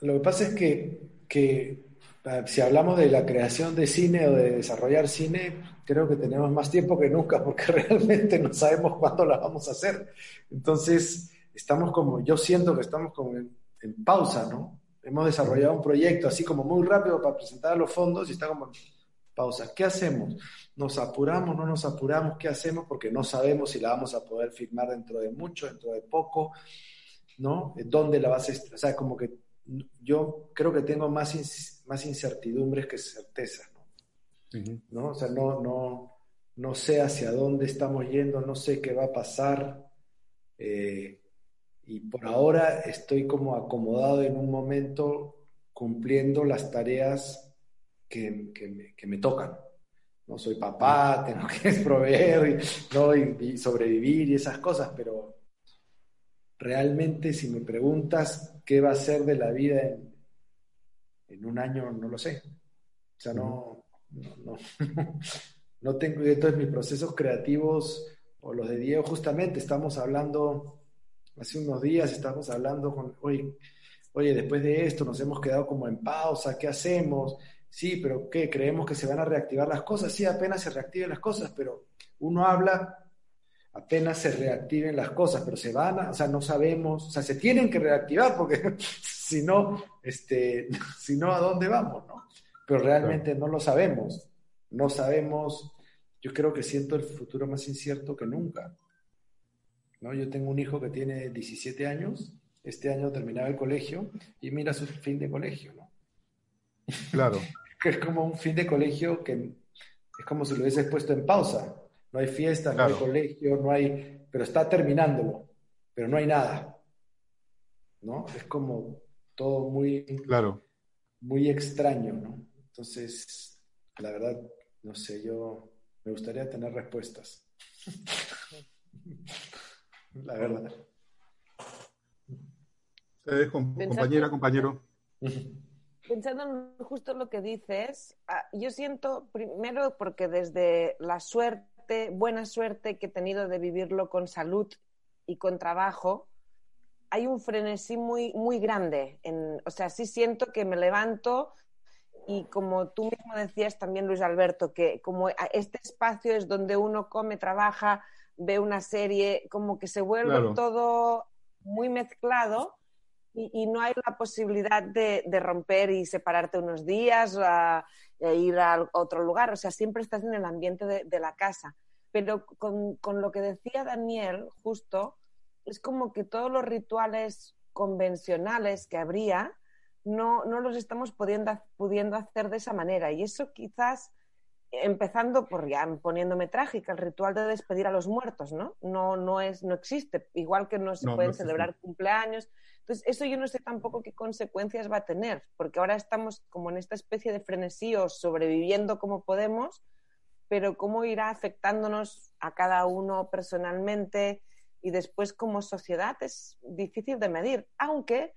Lo que pasa es que, que eh, si hablamos de la creación de cine o de desarrollar cine, creo que tenemos más tiempo que nunca porque realmente no sabemos cuándo la vamos a hacer. Entonces, estamos como, yo siento que estamos como en, en pausa, ¿no? Hemos desarrollado un proyecto así como muy rápido para presentar a los fondos y está como pausa. ¿Qué hacemos? ¿Nos apuramos? ¿No nos apuramos? ¿Qué hacemos? Porque no sabemos si la vamos a poder firmar dentro de mucho, dentro de poco, ¿no? ¿Dónde la vas a... O sea, como que yo creo que tengo más, más incertidumbres que certezas, ¿no? ¿no? O sea, no, no, no sé hacia dónde estamos yendo, no sé qué va a pasar. eh, y por ahora estoy como acomodado en un momento cumpliendo las tareas que, que me, que me tocan. no soy papá, tengo que proveer ¿no? y, y sobrevivir y esas cosas, pero realmente si me preguntas qué va a ser de la vida en, en un año, no lo sé. O sea, no, no, no, no tengo, entonces mis procesos creativos o los de Diego, justamente estamos hablando, hace unos días estamos hablando con, oye, oye, después de esto nos hemos quedado como en pausa, ¿qué hacemos? Sí, pero ¿qué? ¿Creemos que se van a reactivar las cosas? Sí, apenas se reactiven las cosas, pero uno habla, apenas se reactiven las cosas, pero se van a, o sea, no sabemos, o sea, se tienen que reactivar porque si no, este, si no, ¿a dónde vamos, no? Pero realmente no lo sabemos, no sabemos, yo creo que siento el futuro más incierto que nunca, ¿no? Yo tengo un hijo que tiene 17 años, este año terminaba el colegio y mira su fin de colegio, ¿no? Claro. que es como un fin de colegio que es como si lo hubieses puesto en pausa. No hay fiesta, Claro. no hay colegio, no hay, pero está terminándolo, pero no hay nada. ¿No? Es como todo muy, Claro. muy extraño, ¿no? Entonces, la verdad, no sé, yo me gustaría tener respuestas. La verdad. Ustedes, Pensando- compañera, compañero. Pensando en justo lo que dices, ah, yo siento primero porque desde la suerte, buena suerte que he tenido de vivirlo con salud y con trabajo, hay un frenesí muy, muy grande. En, o sea, sí siento que me levanto y como tú mismo decías también, Luis Alberto, que como este espacio es donde uno come, trabaja, ve una serie, como que se vuelve Claro. todo muy mezclado y, y no hay la posibilidad de, de romper y separarte unos días a- e ir a otro lugar. O sea, siempre estás en el ambiente de, de la casa. Pero con, con lo que decía Daniel, justo, es como que todos los rituales convencionales que habría no, no los estamos pudiendo, pudiendo hacer de esa manera. Y eso quizás, empezando por ya poniéndome trágica, el ritual de despedir a los muertos, ¿no? No, no, es, no existe. Igual que no se No, pueden celebrar cumpleaños. Entonces, eso yo no sé tampoco qué consecuencias va a tener, porque ahora estamos como en esta especie de frenesí o sobreviviendo como podemos, pero cómo irá afectándonos a cada uno personalmente y después como sociedad es difícil de medir, aunque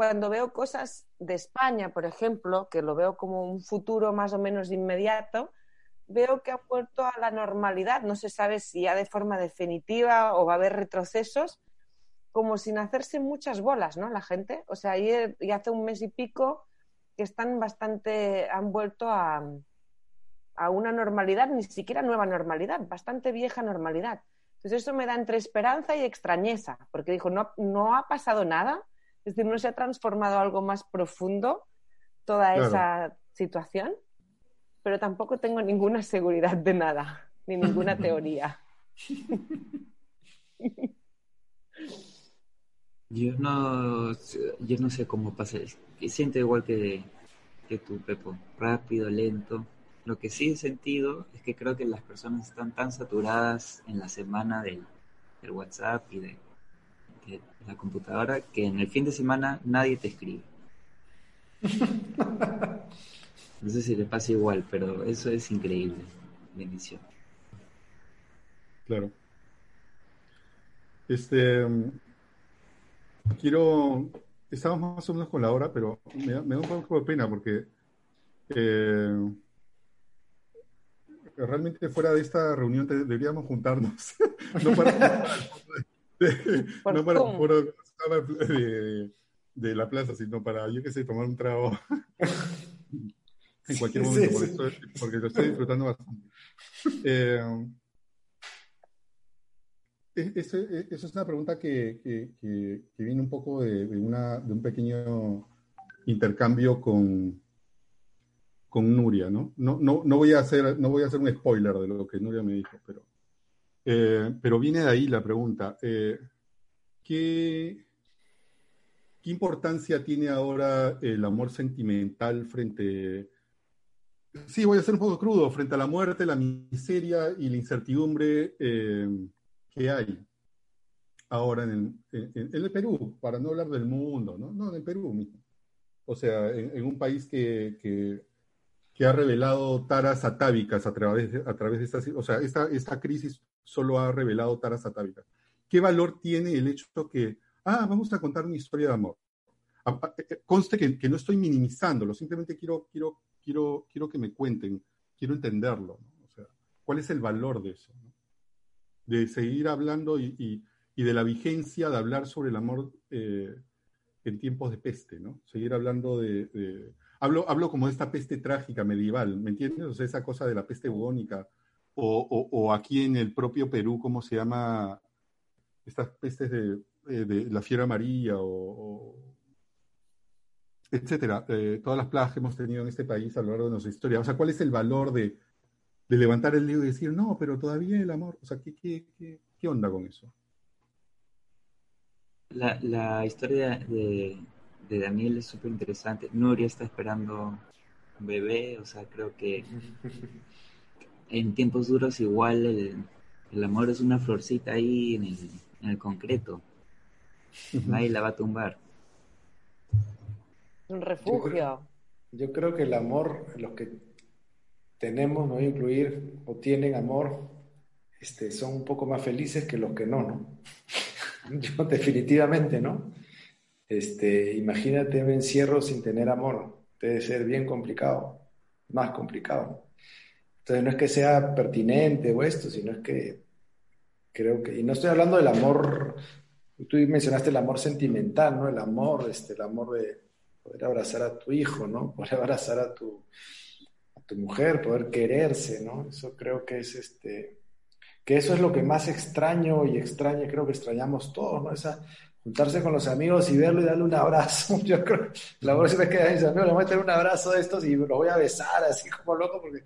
cuando veo cosas de España, por ejemplo, que lo veo como un futuro más o menos inmediato, veo que ha vuelto a la normalidad, no se sabe si ya de forma definitiva o va a haber retrocesos, como sin hacerse muchas bolas, ¿no? La gente, o sea, ayer y hace un mes y pico que están bastante, han vuelto a, a una normalidad, ni siquiera nueva normalidad, bastante vieja normalidad. Entonces eso me da entre esperanza y extrañeza, porque dijo, no, no ha pasado nada, es decir, no se ha transformado algo más profundo toda Claro. esa situación, pero tampoco tengo ninguna seguridad de nada, ni ninguna teoría. Yo no, yo no sé cómo pasa. Siento igual que, que tú, Pepo. Rápido, lento. Lo que sí he sentido es que creo que las personas están tan saturadas en la semana del, del WhatsApp y de, de la computadora que en el fin de semana nadie te escribe. No sé si le pasa igual, pero eso es increíble. Bendición. Claro. Este. Quiero. Estamos más o menos con la hora, pero me da, me da un poco de pena porque. eh, realmente fuera de esta reunión deberíamos juntarnos. no para de- Por no para foro de, de la plaza, sino para, yo qué sé, tomar un trago en cualquier momento, sí, porque, lo estoy disfrutando bastante. Eh, es- Eso, eso es una pregunta que, que- que- que viene un poco de, de una, de un pequeño intercambio con, con Nuria, ¿no? No, no, no, voy a hacer, no voy a hacer un spoiler de lo que Nuria me dijo, pero, eh, pero viene de ahí la pregunta. Eh, ¿qué, ¿Qué importancia tiene ahora el amor sentimental frente... Sí, voy a ser un poco crudo, frente a la muerte, la miseria y la incertidumbre eh, que hay ahora en el, en- el Perú, para no hablar del mundo, ¿no? No, en el Perú mismo. O sea, en, en un país que, que, que ha revelado taras atávicas a través de, a través de esta, o sea, esta, esta crisis solo ha revelado taras atávicas. ¿Qué valor tiene el hecho que, ah, vamos a contar una historia de amor? Eh, conste que, que no estoy minimizándolo, simplemente quiero, quiero, quiero, quiero que me cuenten, quiero entenderlo. ¿cuál es el valor de eso? De seguir hablando y, y, y, de la vigencia de hablar sobre el amor eh, en tiempos de peste, ¿no? Seguir hablando de, de hablo, hablo como de esta peste trágica medieval, ¿me entiendes? O sea, esa cosa de la peste bubónica, o, o, o aquí en el propio Perú, ¿cómo se llama? Estas pestes de, de, de la fiebre amarilla o, etcétera, eh, todas las plagas que hemos tenido en este país a lo largo de nuestra historia. O sea, ¿cuál es el valor de, de levantar el dedo y decir, no, pero todavía el amor? O sea, ¿qué, qué, qué, qué onda con eso? La, la historia de, de, Daniel es súper interesante. Nuria está esperando un bebé, o sea, creo que en tiempos duros igual el, el amor es una florcita ahí en el, en el concreto. Ahí la va a tumbar un refugio. Yo creo, yo creo, que el amor, los que tenemos, no voy a incluir, o tienen amor, este, son un poco más felices que los que no, ¿no? Yo definitivamente, ¿no? Este, imagínate un encierro sin tener amor, debe ser bien complicado, más complicado. Entonces no es que sea pertinente o esto, sino es que creo que, y no estoy hablando del amor, tú mencionaste el amor sentimental, ¿no? El amor, este, el amor de, poder abrazar a tu hijo, ¿no? Poder abrazar a tu, a tu mujer, poder quererse, ¿no? Eso creo que es este, que eso es lo que más extraño y extraña, creo que extrañamos todos, ¿no? Esa, juntarse con los amigos y verlo y darle un abrazo. Yo creo, la voz me queda mis amigos, le voy a tener un abrazo de estos y lo voy a besar así como loco, porque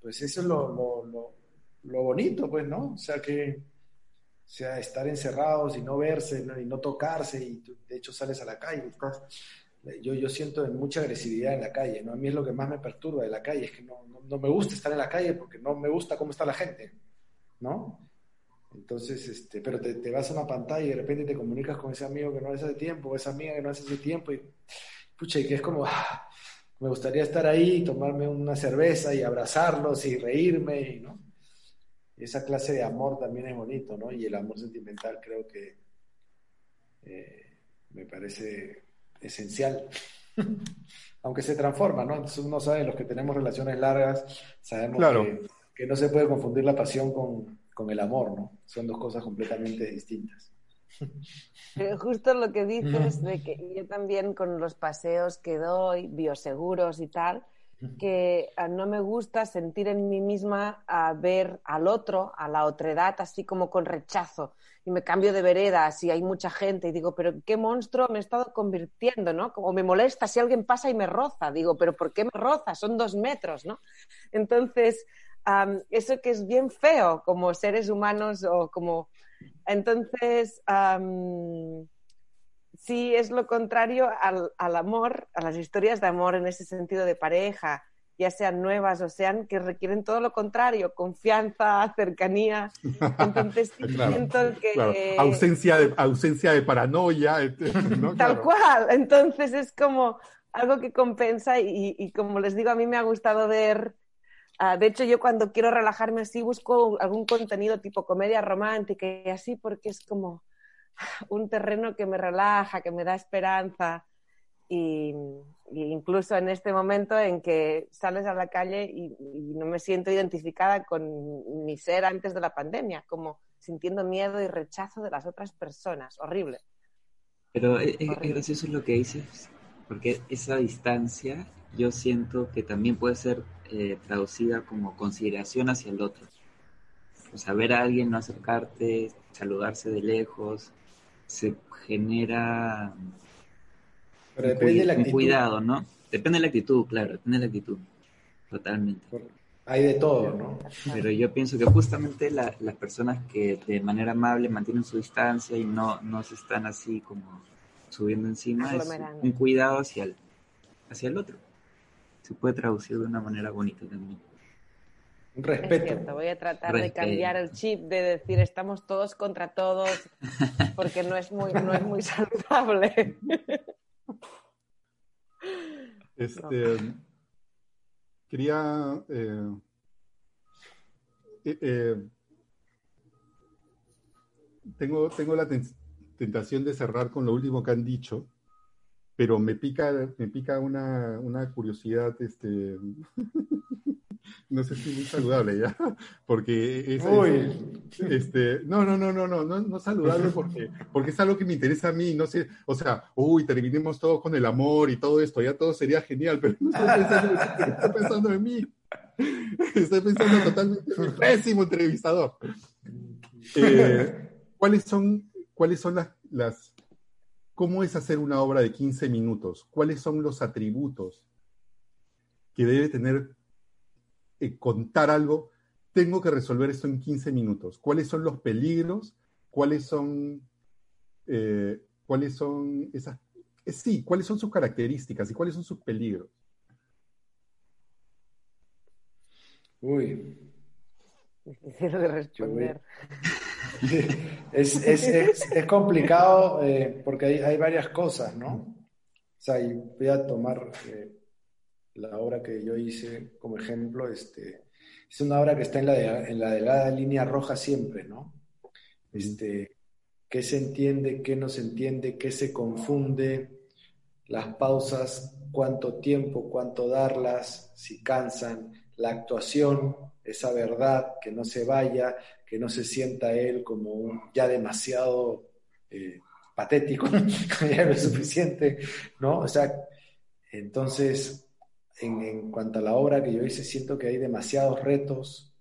pues eso es lo, lo, lo, bonito, pues, ¿no? O sea que, sea, estar encerrados y no verse y no tocarse y de hecho sales a la calle yo, yo siento mucha agresividad en la calle, ¿no? A mí es lo que más me perturba de la calle, es que no, no, me gusta estar en la calle porque no me gusta cómo está la gente, ¿no? Entonces, este, pero te, te vas a una pantalla y de repente te comunicas con ese amigo que no hace tiempo, o esa amiga que no hace ese tiempo, y pucha, y que es como, ah, me gustaría estar ahí, tomarme una cerveza y abrazarlos y reírme, ¿no? Esa clase de amor también es bonito, ¿no? Y el amor sentimental creo que eh, me parece esencial. Aunque se transforma, ¿no? Entonces uno sabe, los que tenemos relaciones largas, sabemos claro. que, que, no se puede confundir la pasión con, con, el amor, ¿no? Son dos cosas completamente distintas. Pero justo lo que dices de que yo también con los paseos que doy, bioseguros y tal, que uh, no me gusta sentir en mí misma a ver al otro, a la otredad, así como con rechazo. Y me cambio de vereda si hay mucha gente y digo, pero qué monstruo me he estado convirtiendo, ¿no? Como me molesta si alguien pasa y me roza. Digo, pero ¿por qué me roza? Son dos metros, ¿no? Entonces, um, eso que es bien feo como seres humanos o como... Entonces, um, sí es lo contrario al, al, amor, a las historias de amor en ese sentido de pareja, ya sean nuevas o sean que requieren todo lo contrario, confianza, cercanía. Entonces claro, siento que... Claro. Ausencia, de, ausencia de paranoia. ¿no? Tal claro. cual. Entonces es como algo que compensa y, y como les digo, a mí me ha gustado ver... Uh, de hecho, yo cuando quiero relajarme así busco algún contenido tipo comedia romántica y así porque es como un terreno que me relaja, que me da esperanza. Y, y, incluso en este momento en que sales a la calle y, y, no me siento identificada con mi ser antes de la pandemia, como sintiendo miedo y rechazo de las otras personas. Horrible. Pero es, Horrible. es gracioso lo que dices, porque esa distancia yo siento que también puede ser eh, traducida como consideración hacia el otro. O sea, ver a alguien, no acercarte, saludarse de lejos, se genera Pero depende de la actitud. cuidado, ¿no? Depende de la actitud, claro, depende de la actitud. Totalmente. Hay de todo, ¿no? Pero yo pienso que justamente la, las personas que de manera amable mantienen su distancia y no, no se están así como subiendo encima, es un cuidado hacia el, hacia el otro. Se puede traducir de una manera bonita también. Respeto. Es cierto, voy a tratar respeto. de cambiar el chip de decir estamos todos contra todos, porque no es muy, no es muy saludable. Este, quería eh, eh, eh, tengo, tengo la ten- tentación de cerrar con lo último que han dicho, pero me pica, me pica una, una curiosidad, este, no sé si muy saludable ya, porque es, este, no, no, no, no, no, no, no saludable porque, porque es algo que me interesa a mí, no sé, o sea, uy, terminemos todo con el amor y todo esto, ya todo sería genial, pero no estoy pensando, estoy pensando en mí. Estoy pensando totalmente en mi pésimo entrevistador. Eh, ¿cuáles son, cuáles son las, las, cómo es hacer una obra de 15 minutos? ¿Cuáles son los atributos que debe tener eh, contar algo? Tengo que resolver esto en 15 minutos. ¿Cuáles son los peligros? ¿Cuáles son, eh, cuáles son esas, eh, sí, cuáles son sus características y cuáles son sus peligros? Uy, Difícil de responder. es, es, es, es complicado eh, porque hay, hay varias cosas, ¿no? O sea, y voy a tomar eh, la obra que yo hice como ejemplo. Este, es una obra que está en la, de- en la delgada línea roja siempre, ¿no? Este, qué se entiende, qué no se entiende, qué se confunde, las pausas, cuánto tiempo, cuánto darlas, si cansan, la actuación, esa verdad, que no se vaya, que no se sienta él como un ya demasiado eh, patético, ya no es suficiente, ¿no? O sea, entonces, en, en cuanto a la obra que yo hice, siento que hay demasiados retos,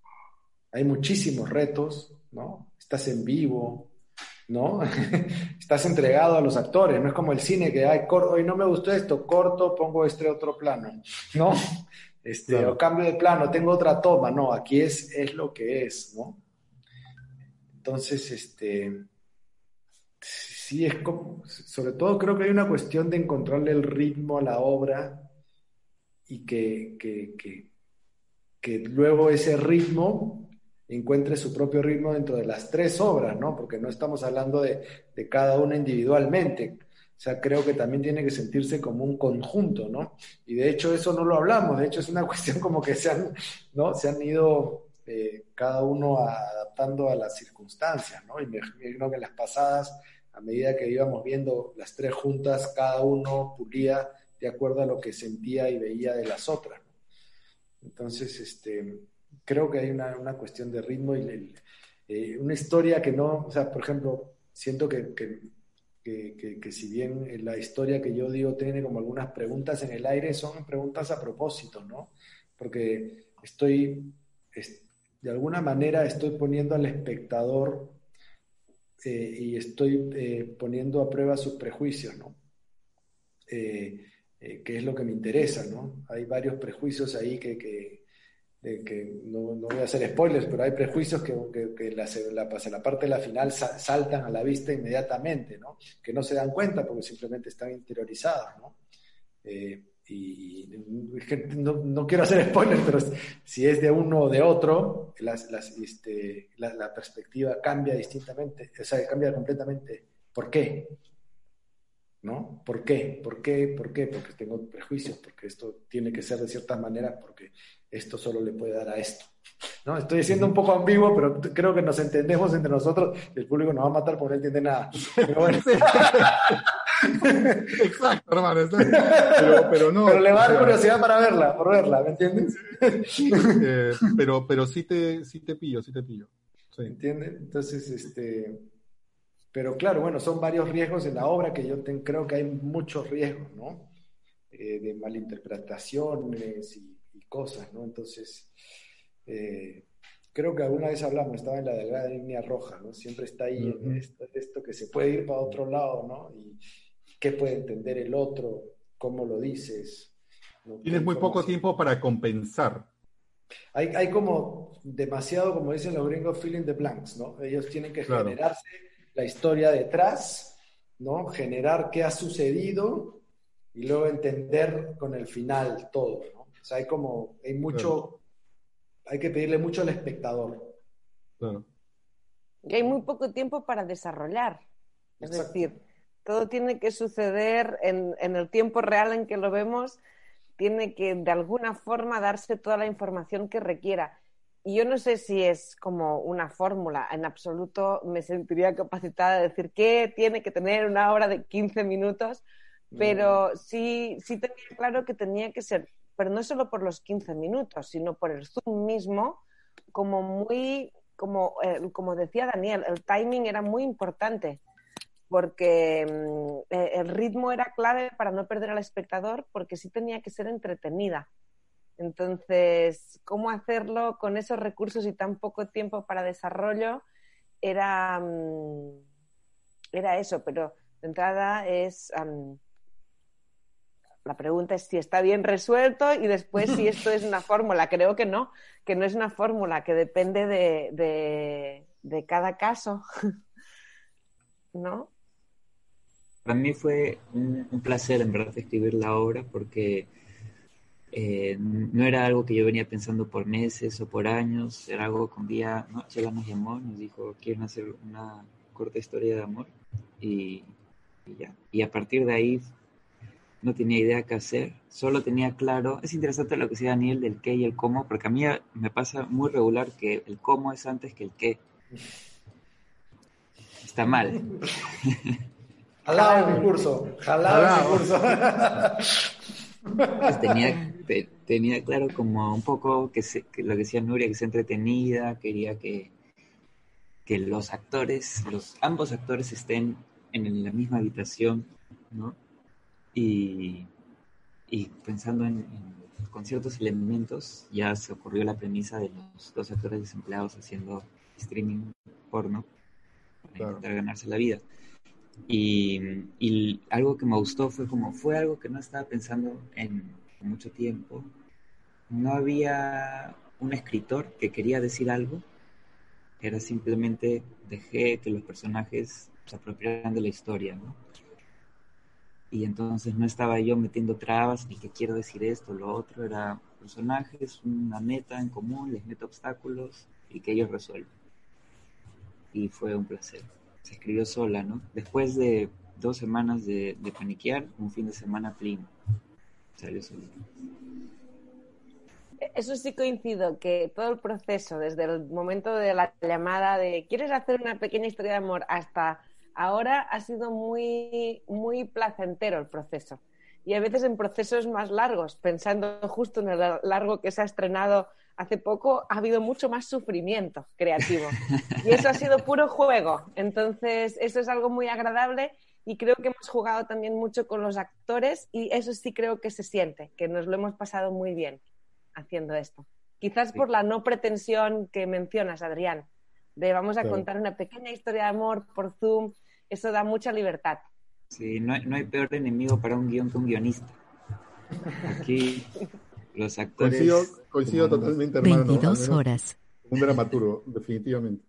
hay muchísimos retos, ¿no? Estás en vivo, ¿no? Estás entregado a los actores, no es como el cine que hay, cor- hoy no me gustó esto, corto, pongo este otro plano, ¿no? Este, Claro. o cambio de plano, tengo otra toma, no, aquí es, es lo que es, ¿no? Entonces, este, sí es como, sobre todo creo que hay una cuestión de encontrarle el ritmo a la obra y que, que, que, que luego ese ritmo encuentre su propio ritmo dentro de las tres obras, ¿no? Porque no estamos hablando de, de cada una individualmente. O sea, creo que también tiene que sentirse como un conjunto, ¿no? Y de hecho eso no lo hablamos, de hecho es una cuestión como que se han, ¿no? Se han ido eh, cada uno adaptando a las circunstancias, ¿no? Y me imagino que en las pasadas, a medida que íbamos viendo las tres juntas, cada uno pulía de acuerdo a lo que sentía y veía de las otras, ¿no? Entonces, este, creo que hay una, una cuestión de ritmo y eh, una historia que no, o sea, por ejemplo, siento que, que- si bien la historia que yo digo tiene como algunas preguntas en el aire, son preguntas a propósito, ¿no? Porque estoy, es- de alguna manera estoy poniendo al espectador eh, y estoy eh, poniendo a prueba sus prejuicios, ¿no? Eh, eh, que es lo que me interesa, ¿no? Hay varios prejuicios ahí que, que, que no, no voy a hacer spoilers, pero hay prejuicios que, que, que la, la, hacia la parte de la final sa- saltan a la vista inmediatamente, ¿no? Que no se dan cuenta porque simplemente están interiorizados, ¿no? Eh, y no, no quiero hacer spoilers, pero si es de uno o de otro, las, las, este, la, la perspectiva cambia distintamente, o sea, cambia completamente. ¿Por qué? ¿no? ¿Por qué? ¿Por qué? ¿Por qué? Porque tengo prejuicios, porque esto tiene que ser de cierta manera, porque esto solo le puede dar a esto. ¿no? Estoy siendo un poco ambiguo, pero creo que nos entendemos entre nosotros. El público nos va a matar porque no entiende nada. Pero bueno, Exacto, hermano. Pero, pero no. pero le va a dar curiosidad para verla, por verla, ¿me entiendes? eh, pero, pero sí te, sí te pillo, sí te pillo. Sí. ¿Entienden? Entonces, este, pero claro, bueno, son varios riesgos en la obra que yo ten- creo que hay muchos riesgos, ¿no? Eh, de malinterpretaciones y cosas, ¿no? Entonces, eh, creo que alguna vez hablamos, estaba en la delgada línea roja, ¿no? Siempre está ahí esto, esto que se puede ir para otro lado, ¿no? Y qué puede entender el otro, cómo lo dices. ¿no? Tienes muy poco tiempo para compensar. Hay, hay como demasiado, como dicen los gringos, filling the blanks, ¿no? Ellos tienen que Claro. generarse la historia detrás, ¿no? Generar qué ha sucedido y luego entender con el final todo, ¿no? O sea, hay como, hay mucho, hay que pedirle mucho al espectador. Claro. Y hay muy poco tiempo para desarrollar. Es Exacto. decir, todo tiene que suceder en, en el tiempo real en que lo vemos tiene que de alguna forma darse toda la información que requiera. Y yo no sé si es como una fórmula, en absoluto me sentiría capacitada de decir que tiene que tener una hora de 15 minutos, pero sí, sí tenía claro que tenía que ser, pero no solo por los 15 minutos, sino por el Zoom mismo, como muy, como, eh, como decía Daniel, el timing era muy importante porque mm, eh, el ritmo era clave para no perder al espectador, porque sí tenía que ser entretenida. Entonces, cómo hacerlo con esos recursos y tan poco tiempo para desarrollo era, mm, era eso, pero de entrada es... la pregunta es si está bien resuelto y después si esto es una fórmula. Creo que no, que no es una fórmula, que depende de, de, de cada caso. ¿No? Para mí fue un, placer en verdad escribir la obra porque eh, no era algo que yo venía pensando por meses o por años, era algo que un día ¿no? Chela nos llamó, nos dijo, quieren hacer una corta historia de amor y, ya. Y a partir de ahí no tenía idea qué hacer, solo tenía claro, es interesante lo que decía Daniel del qué y el cómo, porque a mí me pasa muy regular que el cómo es antes que el qué. Está mal. Jalado el curso, jalado el curso. Pues tenía, tenía claro como un poco que, lo que decía Nuria, que sea entretenida, quería que, que los actores, los ambos actores estén en la misma habitación, ¿no? Y, y pensando en, con ciertos elementos, ya se ocurrió la premisa de los dos actores desempleados haciendo streaming porno para intentar ganarse la vida. Y, algo que me gustó fue como, fue algo que no estaba pensando en mucho tiempo. No había un escritor que quería decir algo, era simplemente dejé que los personajes se apropiaran de la historia, ¿no? Y entonces no estaba yo metiendo trabas ni que quiero decir esto, lo otro, era personajes, una meta en común, les meto obstáculos y que ellos resuelvan. Y fue un placer se escribió sola, ¿no? Después de dos semanas de, paniquear, un fin de semana pleno. Salió sola. Eso sí coincido, que todo el proceso, desde el momento de la llamada de ¿quieres hacer una pequeña historia de amor? hasta ahora ha sido muy, muy placentero el proceso. Y a veces en procesos más largos, pensando justo en el largo que se ha estrenado hace poco ha habido mucho más sufrimiento creativo. Y eso ha sido puro juego. Entonces, eso es algo muy agradable y creo que hemos jugado también mucho con los actores y eso sí creo que se siente, que nos lo hemos pasado muy bien haciendo esto. Quizás por la no pretensión que mencionas, Adrián, de vamos a contar una pequeña historia de amor por Zoom, eso da mucha libertad. Sí, no hay, no hay peor enemigo para un guion que un guionista. Aquí los actores. Coincido, totalmente, hermano. 22 horas. Un dramaturgo, definitivamente.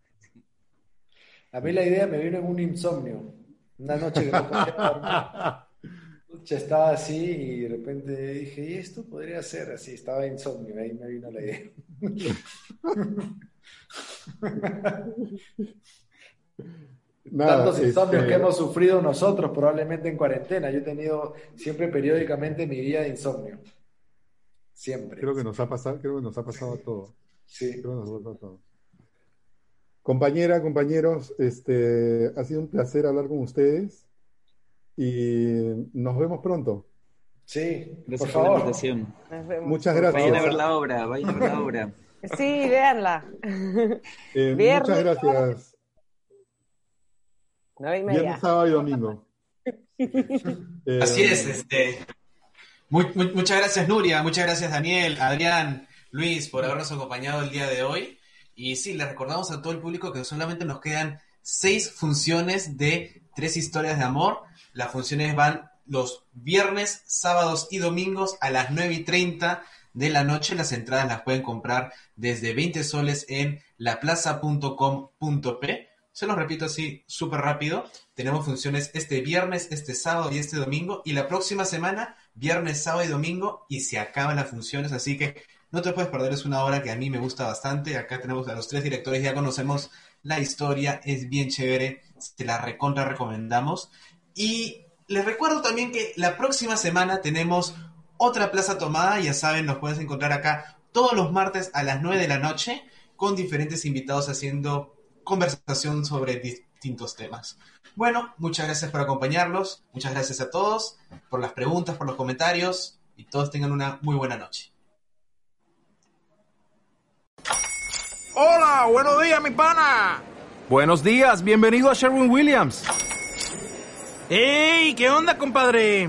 A mí la idea me vino en un insomnio. Una noche que no podía Estaba así y de repente dije, ¿y esto podría ser así? Estaba insomnio, ahí me vino la idea. Tantos insomnios que este hemos sufrido nosotros probablemente en cuarentena. Yo he tenido siempre periódicamente mi día de insomnio. Siempre. Creo que nos ha pasado, creo que nos ha pasado a todos. Sí. Compañera, compañeros, este, ha sido un placer hablar con ustedes y nos vemos pronto. Sí, por favor. Muchas gracias. Vayan a ver la obra, vayan a ver la obra. Sí, véanla. Eh, muchas gracias. Viernes, sábado y domingo. Así es, este muchas gracias Nuria, muchas gracias Daniel, Adrián, Luis por habernos acompañado el día de hoy. Y sí, le recordamos a todo el público que solamente nos quedan seis funciones de tres historias de amor. Las funciones van los viernes, sábados y domingos a las 9 y 30 de la noche. Las entradas las pueden comprar desde 20 soles en laplaza.com.p. Se los repito así súper rápido. Tenemos funciones este viernes, este sábado y este domingo. Y la próxima semana viernes, sábado y domingo y se acaban las funciones, así que no te puedes perder, es una obra que a mí me gusta bastante. Acá tenemos a los tres directores, ya conocemos la historia, es bien chévere, te la recontra recomendamos. Y les recuerdo también que la próxima semana tenemos otra Plaza Tomada. Ya saben, nos puedes encontrar acá todos los martes a las 9 de la noche con diferentes invitados haciendo conversación sobre distintos temas. Bueno, muchas gracias por acompañarnos, muchas gracias a todos por las preguntas, por los comentarios y todos tengan una muy buena noche. Hola, buenos días, mi pana. Buenos días, bienvenido a Sherwin Williams. ¡Ey! ¿Qué onda, compadre?